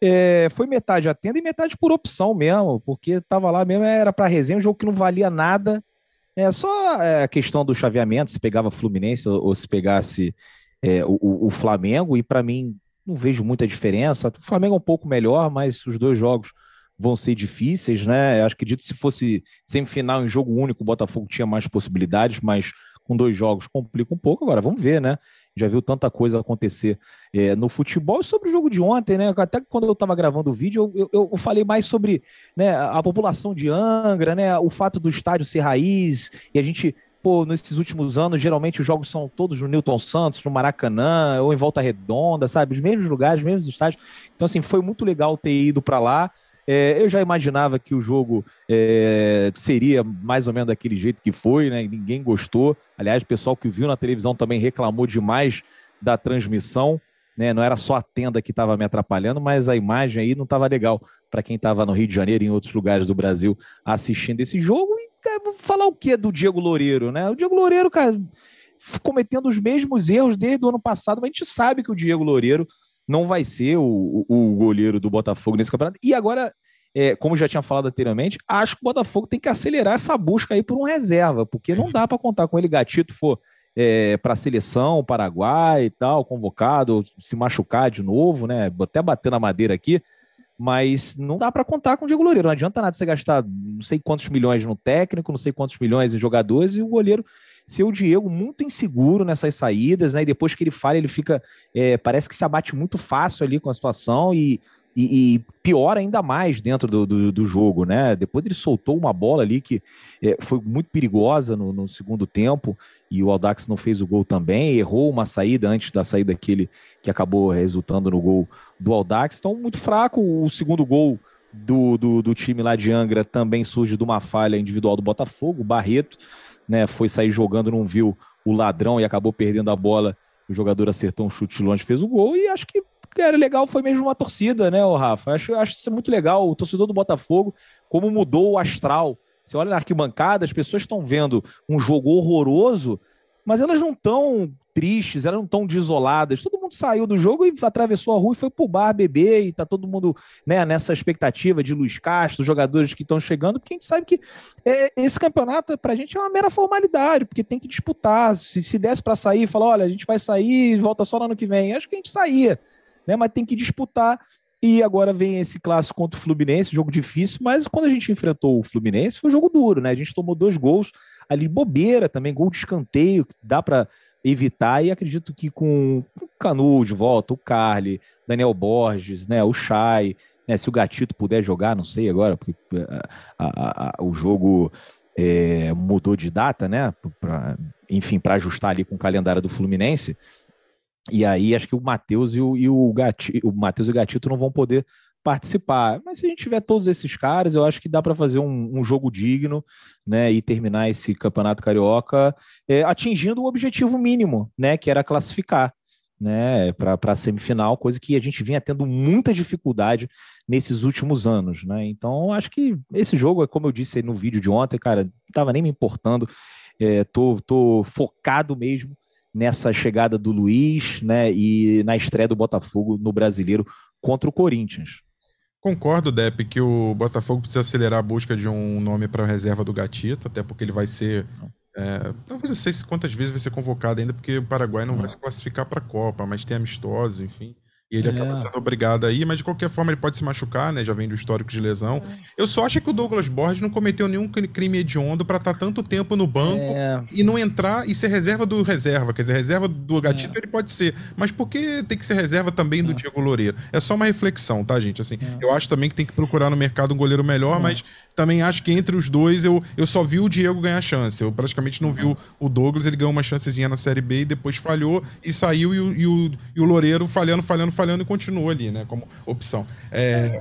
é, foi metade a tenda e metade por opção mesmo, porque tava lá mesmo, era para resenha, um jogo que não valia nada. É só é, a questão do chaveamento, se pegava Fluminense ou, se pegasse é, o, o, Flamengo, e para mim não vejo muita diferença. O Flamengo é um pouco melhor, mas os dois jogos vão ser difíceis, né? Eu acredito que se fosse semifinal em jogo único, o Botafogo tinha mais possibilidades, mas com dois jogos complica um pouco. Agora, vamos ver, né? Já viu tanta coisa acontecer é, no futebol e sobre o jogo de ontem, né? Até quando eu estava gravando o vídeo, eu, eu, eu, falei mais sobre né, a população de Angra, né? O fato do estádio ser raiz e a gente pô, nesses últimos anos, geralmente os jogos são todos no Newton Santos, no Maracanã, ou em Volta Redonda, sabe? Os mesmos lugares, os mesmos estádios. Então, assim, foi muito legal ter ido para lá. É, eu já imaginava que o jogo é, seria mais ou menos daquele jeito que foi, né? Ninguém gostou. Aliás, o pessoal que viu na televisão também reclamou demais da transmissão. Né? Não era só a tenda que estava me atrapalhando, mas a imagem aí não estava legal para quem estava no Rio de Janeiro e em outros lugares do Brasil assistindo esse jogo. E cara, falar o que do Diego Loureiro, né? O Diego Loureiro, cara, cometendo os mesmos erros desde o ano passado, mas a gente sabe que o Diego Loureiro não vai ser o, o, goleiro do Botafogo nesse campeonato. E agora, é, como já tinha falado anteriormente, acho que o Botafogo tem que acelerar essa busca aí por um reserva, porque não dá para contar com ele. Gatito for é, para a seleção, Paraguai e tal, convocado, se machucar de novo, né? Até bater na madeira aqui. Mas não dá para contar com o Diego Loureiro. Não adianta nada você gastar não sei quantos milhões no técnico, não sei quantos milhões em jogadores e o goleiro ser o Diego muito inseguro nessas saídas, né? E depois que ele falha, ele fica. É, parece que se abate muito fácil ali com a situação e, e, e piora ainda mais dentro do, do, do, jogo, né? Depois ele soltou uma bola ali que é, foi muito perigosa no, no, segundo tempo e o Aldax não fez o gol também, errou uma saída antes da saída que que acabou resultando no gol do Aldax. Então, muito fraco. O segundo gol do, do, do time lá de Angra também surge de uma falha individual do Botafogo, o Barreto né, foi sair jogando, não viu o ladrão e acabou perdendo a bola. O jogador acertou um chute longe, fez o gol e acho que era legal, foi mesmo uma torcida, né, o Rafa? Acho, acho isso muito legal. O torcedor do Botafogo, como mudou o astral. Você olha na arquibancada, as pessoas estão vendo um jogo horroroso, mas elas não estão tristes, elas não estão desoladas. Todo mundo saiu do jogo e atravessou a rua e foi pro bar beber e tá todo mundo né, nessa expectativa de Luiz Castro, jogadores que estão chegando, porque a gente sabe que é, esse campeonato pra gente é uma mera formalidade, porque tem que disputar. Se, se desse para sair, falar, olha, a gente vai sair e volta só no ano que vem, acho que a gente saía, né? Mas tem que disputar. E agora vem esse clássico contra o Fluminense, jogo difícil, mas quando a gente enfrentou o Fluminense foi um jogo duro, né? A gente tomou dois gols ali bobeira também, gol de escanteio, que dá para evitar, e acredito que com o Canu de volta, o Carly, Daniel Borges, né, o Chay, né, se o Gatito puder jogar, não sei agora, porque a, a, a, o jogo é, mudou de data, né, pra, enfim, para ajustar ali com o calendário do Fluminense. E aí acho que o Matheus e o, e o, Gati, o Matheus e o Gatito não vão poder participar. Mas se a gente tiver todos esses caras, eu acho que dá para fazer um, um, jogo digno, né, e terminar esse campeonato carioca é, atingindo o objetivo mínimo, né, que era classificar, né, para a semifinal, coisa que a gente vinha tendo muita dificuldade nesses últimos anos, né. Então acho que esse jogo, como eu disse no vídeo de ontem, cara, não estava nem me importando. É, tô, tô focado mesmo nessa chegada do Luiz, né, e na estreia do Botafogo no Brasileiro contra o Corinthians. Concordo, Depp, que o Botafogo precisa acelerar a busca de um nome para a reserva do Gatito, até porque ele vai ser. É, talvez não sei quantas vezes vai ser convocado ainda, porque o Paraguai não vai se classificar para a Copa, mas tem amistosos, enfim. E ele é. acaba sendo obrigado aí, mas de qualquer forma ele pode se machucar, né? Já vem do histórico de lesão. É. Eu só acho que o Douglas Borges não cometeu nenhum crime hediondo para estar tá tanto tempo no banco é. e não entrar e ser reserva do reserva. Quer dizer, reserva do Gatito é. ele pode ser. Mas por que tem que ser reserva também do é. Diego Loureiro? É só uma reflexão, tá, gente? Assim, é. eu acho também que tem que procurar no mercado um goleiro melhor, mas também acho que entre os dois eu, eu só vi o Diego ganhar chance. Eu praticamente não vi o, o Douglas, ele ganhou uma chancezinha na Série B e depois falhou e saiu e o, e o, e o Loureiro falhando, falhando, falhando e continuou ali, né, como opção. É,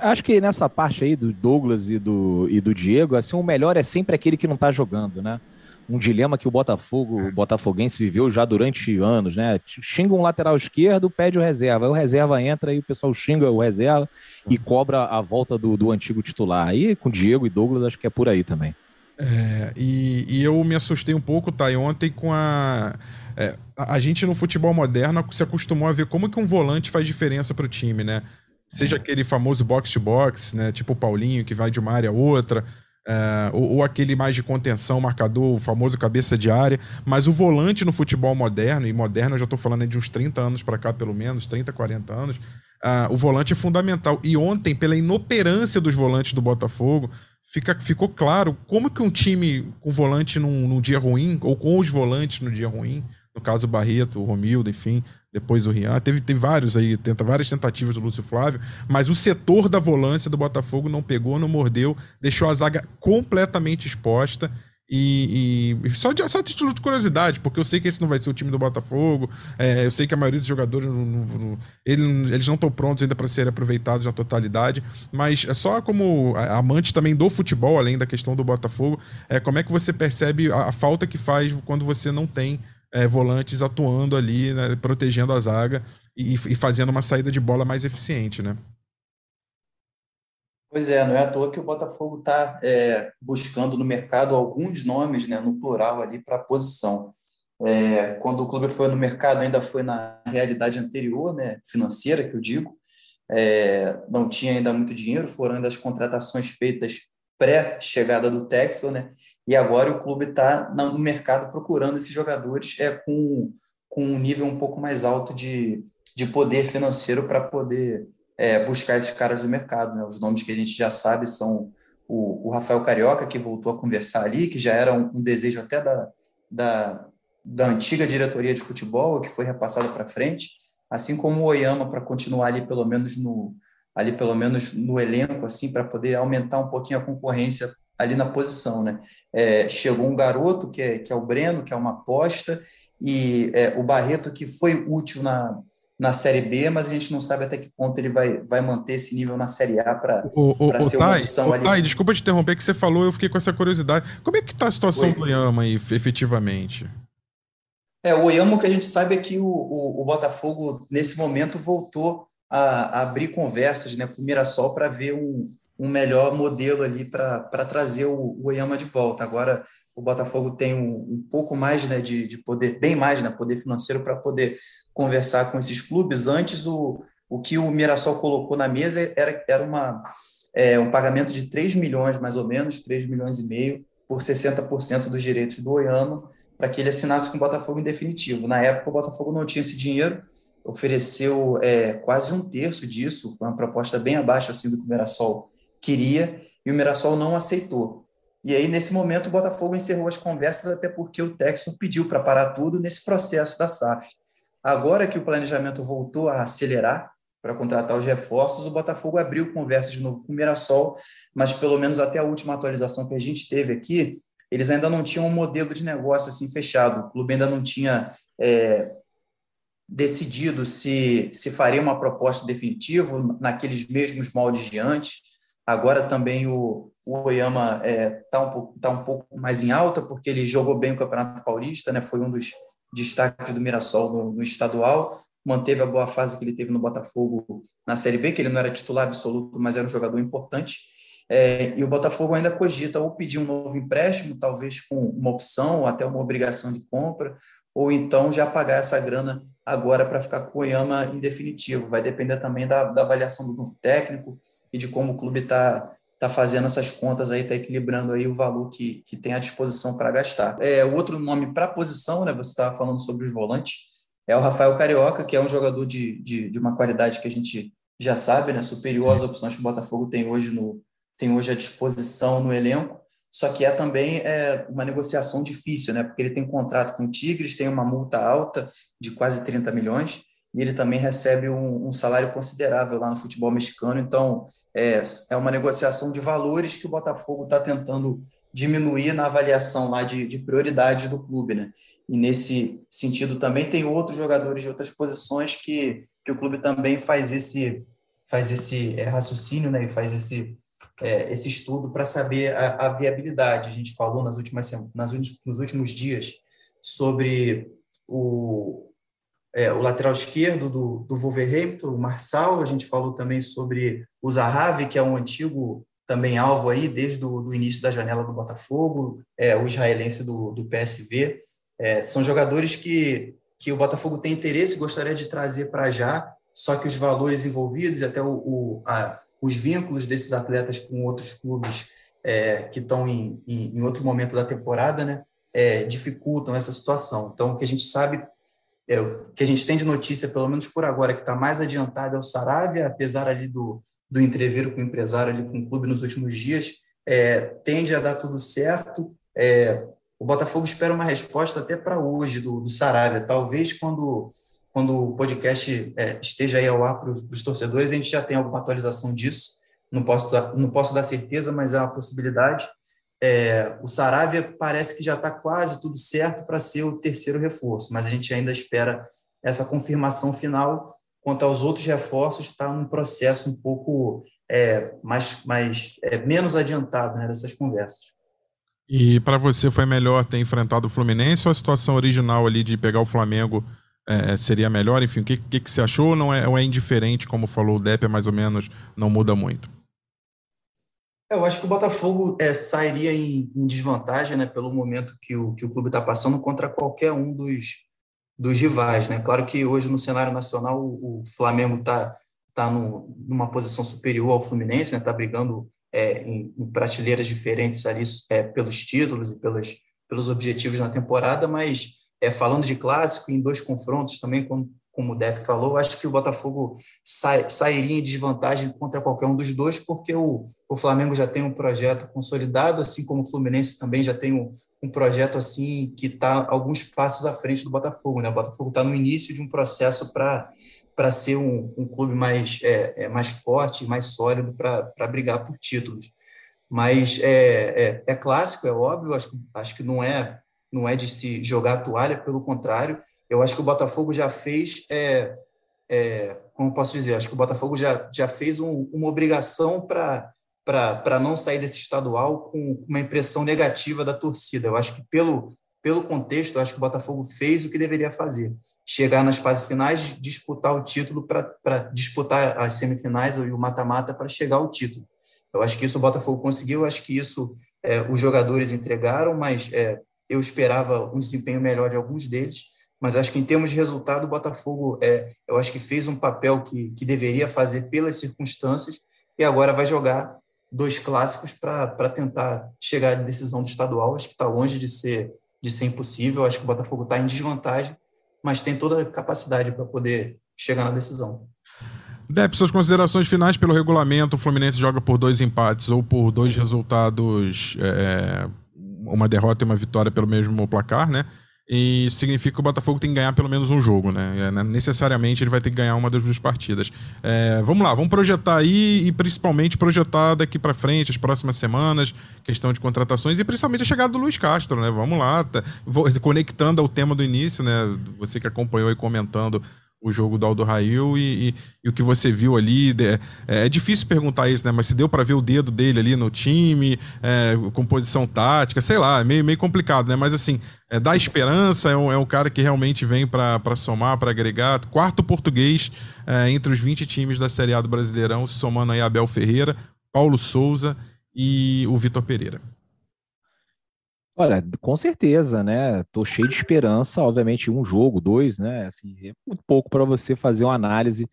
acho que nessa parte aí do Douglas e do, e do Diego, assim, o melhor é sempre aquele que não tá jogando, né? um dilema que o Botafogo, o botafoguense viveu já durante anos, né? Xinga um lateral esquerdo, pede o reserva. Aí o reserva entra e o pessoal xinga o reserva e cobra a volta do, do antigo titular. Aí com Diego e Douglas acho que é por aí também. É, e, e, eu me assustei um pouco, tá? ontem com a, é, a. gente no futebol moderno se acostumou a ver como que um volante faz diferença para o time, né? Seja aquele famoso box-to-box, né? Tipo o Paulinho, que vai de uma área a outra. É, ou, ou, aquele mais de contenção, marcador, o famoso cabeça de área. Mas o volante no futebol moderno, e moderno eu já estou falando de uns 30 anos para cá, pelo menos, 30, 40 anos, uh, o volante é fundamental. E ontem, pela inoperância dos volantes do Botafogo, fica, ficou claro como que um time com volante num, num dia ruim, ou com os volantes no dia ruim, no caso o Barreto, o Romildo, enfim, depois o Rian, teve, teve vários aí, tenta, várias tentativas do Lúcio Flávio, mas o setor da volância do Botafogo não pegou, não mordeu, deixou a zaga completamente exposta. E, e, só, de, só título de curiosidade, porque eu sei que esse não vai ser o time do Botafogo, é, eu sei que a maioria dos jogadores não, não, não, eles, não estão prontos ainda para serem aproveitados na totalidade, mas é só como amante também do futebol, além da questão do Botafogo, é, como é que você percebe a, a falta que faz quando você não tem é, volantes atuando ali, né, protegendo a zaga e, e fazendo uma saída de bola mais eficiente, né? Pois é, não é à toa que o Botafogo está é, buscando no mercado alguns nomes, né, no plural ali, para a posição. É, quando o clube foi no mercado, ainda foi na realidade anterior, né, financeira, que eu digo, é, não tinha ainda muito dinheiro, foram ainda as contratações feitas pré-chegada do Texel, né, e agora o clube está no mercado procurando esses jogadores é, com, com um nível um pouco mais alto de, de poder financeiro para poder é, buscar esses caras do mercado. Né? Os nomes que a gente já sabe são o, o, Rafael Carioca, que voltou a conversar ali, que já era um, um desejo até da, da, da, antiga diretoria de futebol, que foi repassada para frente, assim como o Oyama, para continuar ali pelo menos no ali pelo menos no elenco, assim, para poder aumentar um pouquinho a concorrência ali na posição, né? É, chegou um garoto que é, que é o Breno, que é uma aposta, e é, o Barreto que foi útil na, na Série B, mas a gente não sabe até que ponto ele vai, vai manter esse nível na Série A para ser uma opção o ali. Thay, desculpa te interromper que você falou, eu fiquei com essa curiosidade. Como é que está a situação Oi. do Oyama aí, efetivamente? É, o Oyama, o que a gente sabe é que o, o, o Botafogo, nesse momento, voltou a, a, abrir conversas né, com o Mirassol para ver um, um melhor modelo ali para trazer o, o Oyama de volta. Agora, o Botafogo tem um, um pouco mais né, de, de poder, bem mais né, poder financeiro para poder conversar com esses clubes. Antes, o, o que o Mirassol colocou na mesa era, era uma, é, um pagamento de 3 milhões, mais ou menos, 3 milhões e meio, por 60% dos direitos do Oyama, para que ele assinasse com o Botafogo em definitivo. Na época, o Botafogo não tinha esse dinheiro, ofereceu é, quase um terço disso, foi uma proposta bem abaixo assim, do que o Mirassol queria, e o Mirassol não aceitou. E aí, nesse momento, o Botafogo encerrou as conversas, até porque o Texon pediu para parar tudo nesse processo da SAF. Agora que o planejamento voltou a acelerar para contratar os reforços, o Botafogo abriu conversa de novo com o Mirassol, mas pelo menos até a última atualização que a gente teve aqui, eles ainda não tinham um modelo de negócio assim fechado. O clube ainda não tinha é, decidido se, se faria uma proposta definitiva naqueles mesmos moldes de antes. Agora também o, o Oyama está é, tá um, pouco, tá um pouco mais em alta, porque ele jogou bem o Campeonato Paulista, né? foi um dos destaques do Mirassol no, no estadual, manteve a boa fase que ele teve no Botafogo na Série B, que ele não era titular absoluto, mas era um jogador importante. É, e o Botafogo ainda cogita ou pedir um novo empréstimo, talvez com uma opção ou até uma obrigação de compra, ou então já pagar essa grana agora para ficar com o Oyama em definitivo. Vai depender também da, da avaliação do novo técnico e de como o clube está tá fazendo essas contas aí, está equilibrando aí o valor que, que tem à disposição para gastar. É, outro nome para posição, né, você estava falando sobre os volantes, é o Rafael Carioca, que é um jogador de, de, de uma qualidade que a gente já sabe, né, superior às opções que o Botafogo tem hoje no, tem hoje à disposição no elenco, só que é também é, uma negociação difícil, né? Porque ele tem contrato com o Tigres, tem uma multa alta de quase 30 milhões, e ele também recebe um, um salário considerável lá no futebol mexicano. Então, é, é uma negociação de valores que o Botafogo está tentando diminuir na avaliação lá de, de prioridade do clube, né? E nesse sentido também tem outros jogadores de outras posições que, que o clube também faz esse faz esse é, raciocínio, né? E faz esse é, esse estudo para saber a, a, viabilidade. A gente falou nas últimas nas, nos últimos dias sobre o, é, o lateral esquerdo do, do Wolverhampton, o Marçal, a gente falou também sobre o Zahavi, que é um antigo também alvo aí desde o início da janela do Botafogo, é, o israelense do, do PSV. É, são jogadores que, que o Botafogo tem interesse gostaria de trazer para já, só que os valores envolvidos e até o, o a, os vínculos desses atletas com outros clubes é, que estão em, em, em, outro momento da temporada, né, é, dificultam essa situação. Então, o que a gente sabe, é, o que a gente tem de notícia, pelo menos por agora, que está mais adiantado é o Saravia, apesar ali do, do entreveiro com o empresário, ali com o clube nos últimos dias, é, tende a dar tudo certo. É, o Botafogo espera uma resposta até para hoje do, do Saravia, talvez quando quando o podcast é, esteja aí ao ar para os torcedores, a gente já tem alguma atualização disso. Não posso, não posso dar certeza, mas é uma possibilidade. É, o Saravia parece que já está quase tudo certo para ser o terceiro reforço, mas a gente ainda espera essa confirmação final. Quanto aos outros reforços, está num processo um pouco é, mais, mais é, menos adiantado né, dessas conversas. E para você foi melhor ter enfrentado o Fluminense ou a situação original ali de pegar o Flamengo é, seria melhor? Enfim, o que, que, que você achou ou, não é, ou é indiferente, como falou o Depp, é mais ou menos, não muda muito? Eu acho que o Botafogo é, sairia em, em, desvantagem né, pelo momento que o, que o clube está passando contra qualquer um dos, dos rivais. Né? Claro que hoje no cenário nacional o, o Flamengo está tá, tá numa posição superior ao Fluminense, está né? Tá brigando é, em, em, prateleiras diferentes ali é, pelos títulos e pelas, pelos objetivos na temporada, mas é, falando de clássico, em dois confrontos também, como, como o Depp falou, acho que o Botafogo sai, sairia em desvantagem contra qualquer um dos dois, porque o, o Flamengo já tem um projeto consolidado, assim como o Fluminense também já tem um, um projeto assim que está alguns passos à frente do Botafogo. Né? O Botafogo está no início de um processo para ser um, um, clube mais, é, é, mais forte, mais sólido para brigar por títulos. Mas é, é, é, clássico, é óbvio, acho, acho que não é não é de se jogar a toalha, pelo contrário, eu acho que o Botafogo já fez, é, é, como posso dizer, acho que o Botafogo já, já fez um, uma obrigação para não sair desse estadual com uma impressão negativa da torcida. Eu acho que pelo, pelo contexto, eu acho que o Botafogo fez o que deveria fazer. Chegar nas fases finais, disputar o título para disputar as semifinais e o mata-mata para chegar ao título. Eu acho que isso o Botafogo conseguiu, eu acho que isso é, os jogadores entregaram, mas é, eu esperava um desempenho melhor de alguns deles, mas acho que em termos de resultado, o Botafogo, é, eu acho que fez um papel que, que deveria fazer pelas circunstâncias e agora vai jogar dois clássicos para tentar chegar à decisão do estadual. Acho que está longe de ser, de ser impossível. Acho que o Botafogo está em desvantagem, mas tem toda a capacidade para poder chegar na decisão. Dep, suas considerações finais pelo regulamento, o Fluminense joga por dois empates ou por dois resultados é, uma derrota e uma vitória pelo mesmo placar, né? E isso significa que o Botafogo tem que ganhar pelo menos um jogo, né? É, né? necessariamente ele vai ter que ganhar uma das duas partidas. É, vamos lá, vamos projetar aí e principalmente projetar daqui para frente, as próximas semanas, questão de contratações e principalmente a chegada do Luiz Castro, né? Vamos lá, tá, vou, conectando ao tema do início, né? Você que acompanhou e comentando o jogo do Aldo Rail e, e, e, o que você viu ali. É, é, difícil perguntar isso, né? Mas se deu para ver o dedo dele ali no time, é, composição tática, sei lá, é meio, meio complicado, né? Mas assim, é, dá esperança, é um, é um cara que realmente vem para somar, para agregar. Quarto português é, entre os 20 times da Série A do Brasileirão, somando aí Abel Ferreira, Paulo Souza e o Vitor Pereira. Olha, com certeza, né? Tô cheio de esperança. Obviamente, um jogo, dois, né? Assim, é muito pouco para você fazer uma análise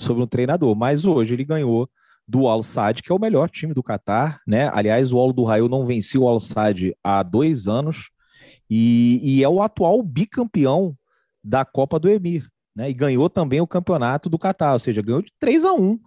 sobre um treinador. Mas hoje ele ganhou do Al Sadd, que é o melhor time do Catar, né? Aliás, o Al do Raio não venceu o Al Sadd há dois anos e, e, é o atual bicampeão da Copa do Emir, né? E ganhou também o campeonato do Catar, ou seja, ganhou de 3 a 1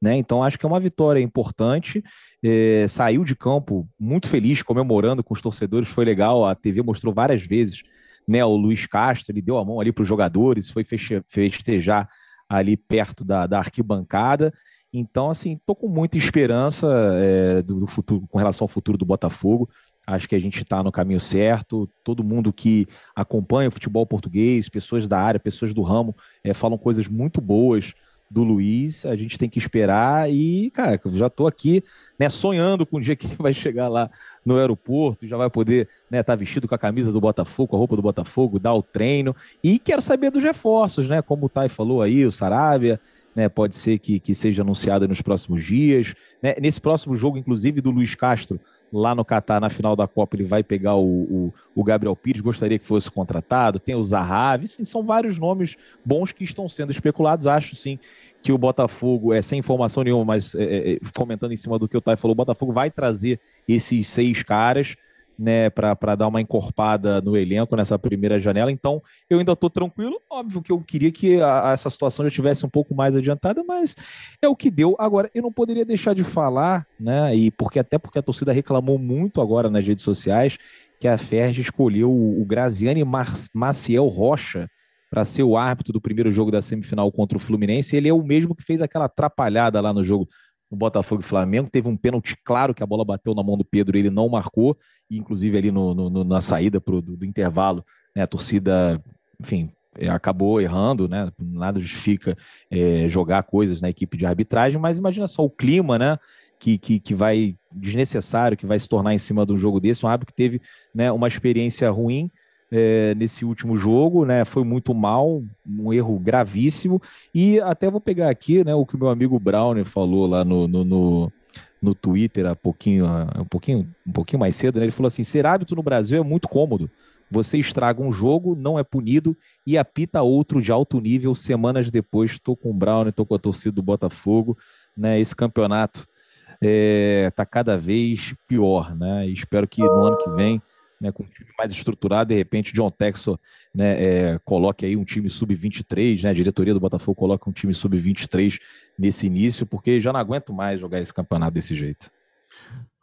né? Então acho que é uma vitória importante é, saiu de campo muito feliz, comemorando com os torcedores, foi legal. A TV mostrou várias vezes né, o Luiz Castro, ele deu a mão ali para os jogadores, foi festejar ali perto da, da arquibancada. Então, assim, estou com muita esperança é, do, do, futuro, com relação ao futuro do Botafogo. Acho que a gente está no caminho certo. Todo mundo que acompanha o futebol português, pessoas da área, pessoas do ramo, é, falam coisas muito boas do Luiz. A gente tem que esperar e, cara, eu já estou aqui né, sonhando com o dia que ele vai chegar lá no aeroporto, já vai poder né, tá vestido com a camisa do Botafogo, a roupa do Botafogo, dar o treino. E quero saber dos reforços, né? Como o Thay falou aí, o Sarabia, né, pode ser que, que seja anunciado nos próximos dias. Né? Nesse próximo jogo, inclusive, do Luiz Castro, lá no Catar, na final da Copa, ele vai pegar o, o, o Gabriel Pires, gostaria que fosse contratado, tem o Zahavi, sim, são vários nomes bons que estão sendo especulados, acho sim que o Botafogo, é, sem informação nenhuma, mas é, é, é comentando em cima do que o Thay falou, o Botafogo vai trazer esses seis caras né, para dar uma encorpada no elenco nessa primeira janela. Então, eu ainda estou tranquilo. Óbvio que eu queria que a, a, essa situação já tivesse um pouco mais adiantada, mas é o que deu. Agora, eu não poderia deixar de falar, né, e porque até porque a torcida reclamou muito agora nas redes sociais, que a Ferge escolheu o, o Graziani Mar Maciel Rocha para ser o árbitro do primeiro jogo da semifinal contra o Fluminense. Ele é o mesmo que fez aquela atrapalhada lá no jogo no Botafogo e Flamengo. Teve um pênalti claro que a bola bateu na mão do Pedro, ele não marcou, inclusive ali no, no na saída pro, do, do intervalo, né, a torcida, enfim, é, acabou errando, né? Nada justifica é, jogar coisas na equipe de arbitragem, mas imagina só o clima, né? Que, que, que vai desnecessário, que vai se tornar em cima de um jogo desse, um árbitro que teve né, uma experiência ruim é, nesse último jogo, né? Foi muito mal, um erro gravíssimo. E até vou pegar aqui, né, o que o meu amigo Browner falou lá no, no, no, no Twitter há pouquinho, um pouquinho, um pouquinho mais cedo, né? Ele falou assim: ser hábito no Brasil é muito cômodo. Você estraga um jogo, não é punido e apita outro de alto nível semanas depois. Estou com o Brown, estou com a torcida do Botafogo. Né? Esse campeonato está é, tá cada vez pior. Né? Espero que no ano que vem né, com um time mais estruturado, de repente John Texor né, é, coloque aí um time sub-23, né, a diretoria do Botafogo coloca um time sub-23 nesse início, porque já não aguento mais jogar esse campeonato desse jeito.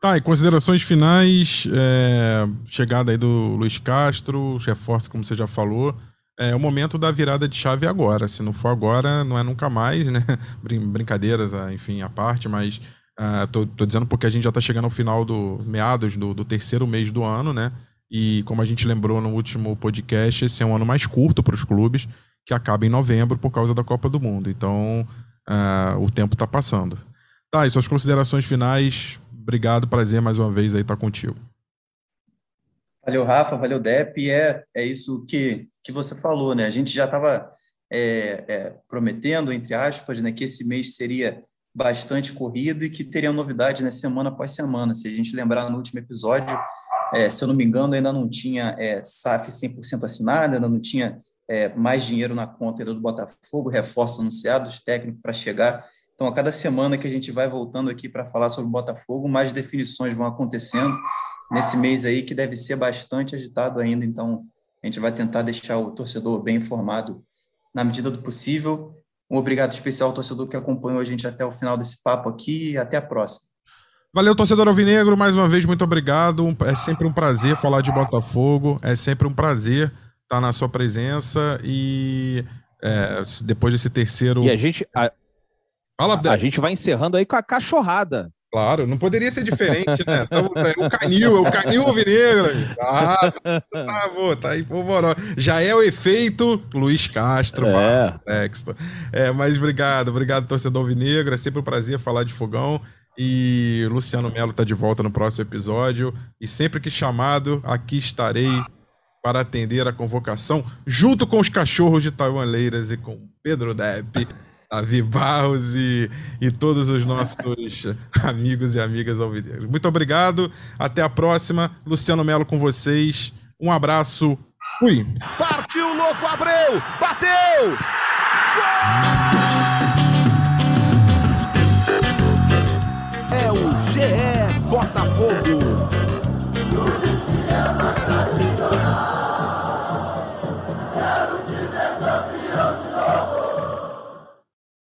Tá, e considerações finais, é, chegada aí do Luiz Castro, reforço como você já falou, é o momento da virada de chave agora, se não for agora, não é nunca mais, né, brincadeiras, enfim, à parte, mas Uh, tô, tô, dizendo porque a gente já está chegando ao final do meados do, do, terceiro mês do ano, né? E como a gente lembrou no último podcast, esse é um ano mais curto para os clubes, que acaba em novembro por causa da Copa do Mundo. Então, uh, o tempo está passando. Tá, e suas considerações finais. Obrigado, prazer mais uma vez aí estar tá contigo. Valeu, Rafa, valeu, Dep. É, é isso que, que você falou, né? A gente já estava é, é, prometendo, entre aspas, né, que esse mês seria bastante corrido e que teriam novidade né, semana após semana. Se a gente lembrar no último episódio, é, se eu não me engano, ainda não tinha é, SAF 100% assinada, ainda não tinha é, mais dinheiro na conta do Botafogo, reforços anunciados, técnico para chegar. Então, a cada semana que a gente vai voltando aqui para falar sobre o Botafogo, mais definições vão acontecendo nesse mês aí, que deve ser bastante agitado ainda. Então, a gente vai tentar deixar o torcedor bem informado na medida do possível. Um obrigado especial ao torcedor que acompanhou a gente até o final desse papo aqui e até a próxima. Valeu, torcedor Alvinegro. Mais uma vez, muito obrigado. É sempre um prazer falar de Botafogo. É sempre um prazer estar na sua presença e é, depois desse terceiro. E a gente. A, Fala, a, a gente vai encerrando aí com a cachorrada. Claro, não poderia ser diferente, né? Tá, é o canil, é o canil alvinegro. Ah, tá, bom, tá aí, pô, Já é o efeito Luiz Castro, é. É, mas obrigado, obrigado, torcedor alvinegro. É sempre um prazer falar de fogão. E Luciano Melo está de volta no próximo episódio. E sempre que chamado, aqui estarei para atender a convocação, junto com os cachorros de Taiwan Leiras e com Pedro Depp, Davi Barros e, e todos os nossos amigos e amigas alvinegros. Muito obrigado, até a próxima. Luciano Melo com vocês. Um abraço. Fui. Partiu, louco, Abreu! Bateu! Gol! É o GE Botafogo.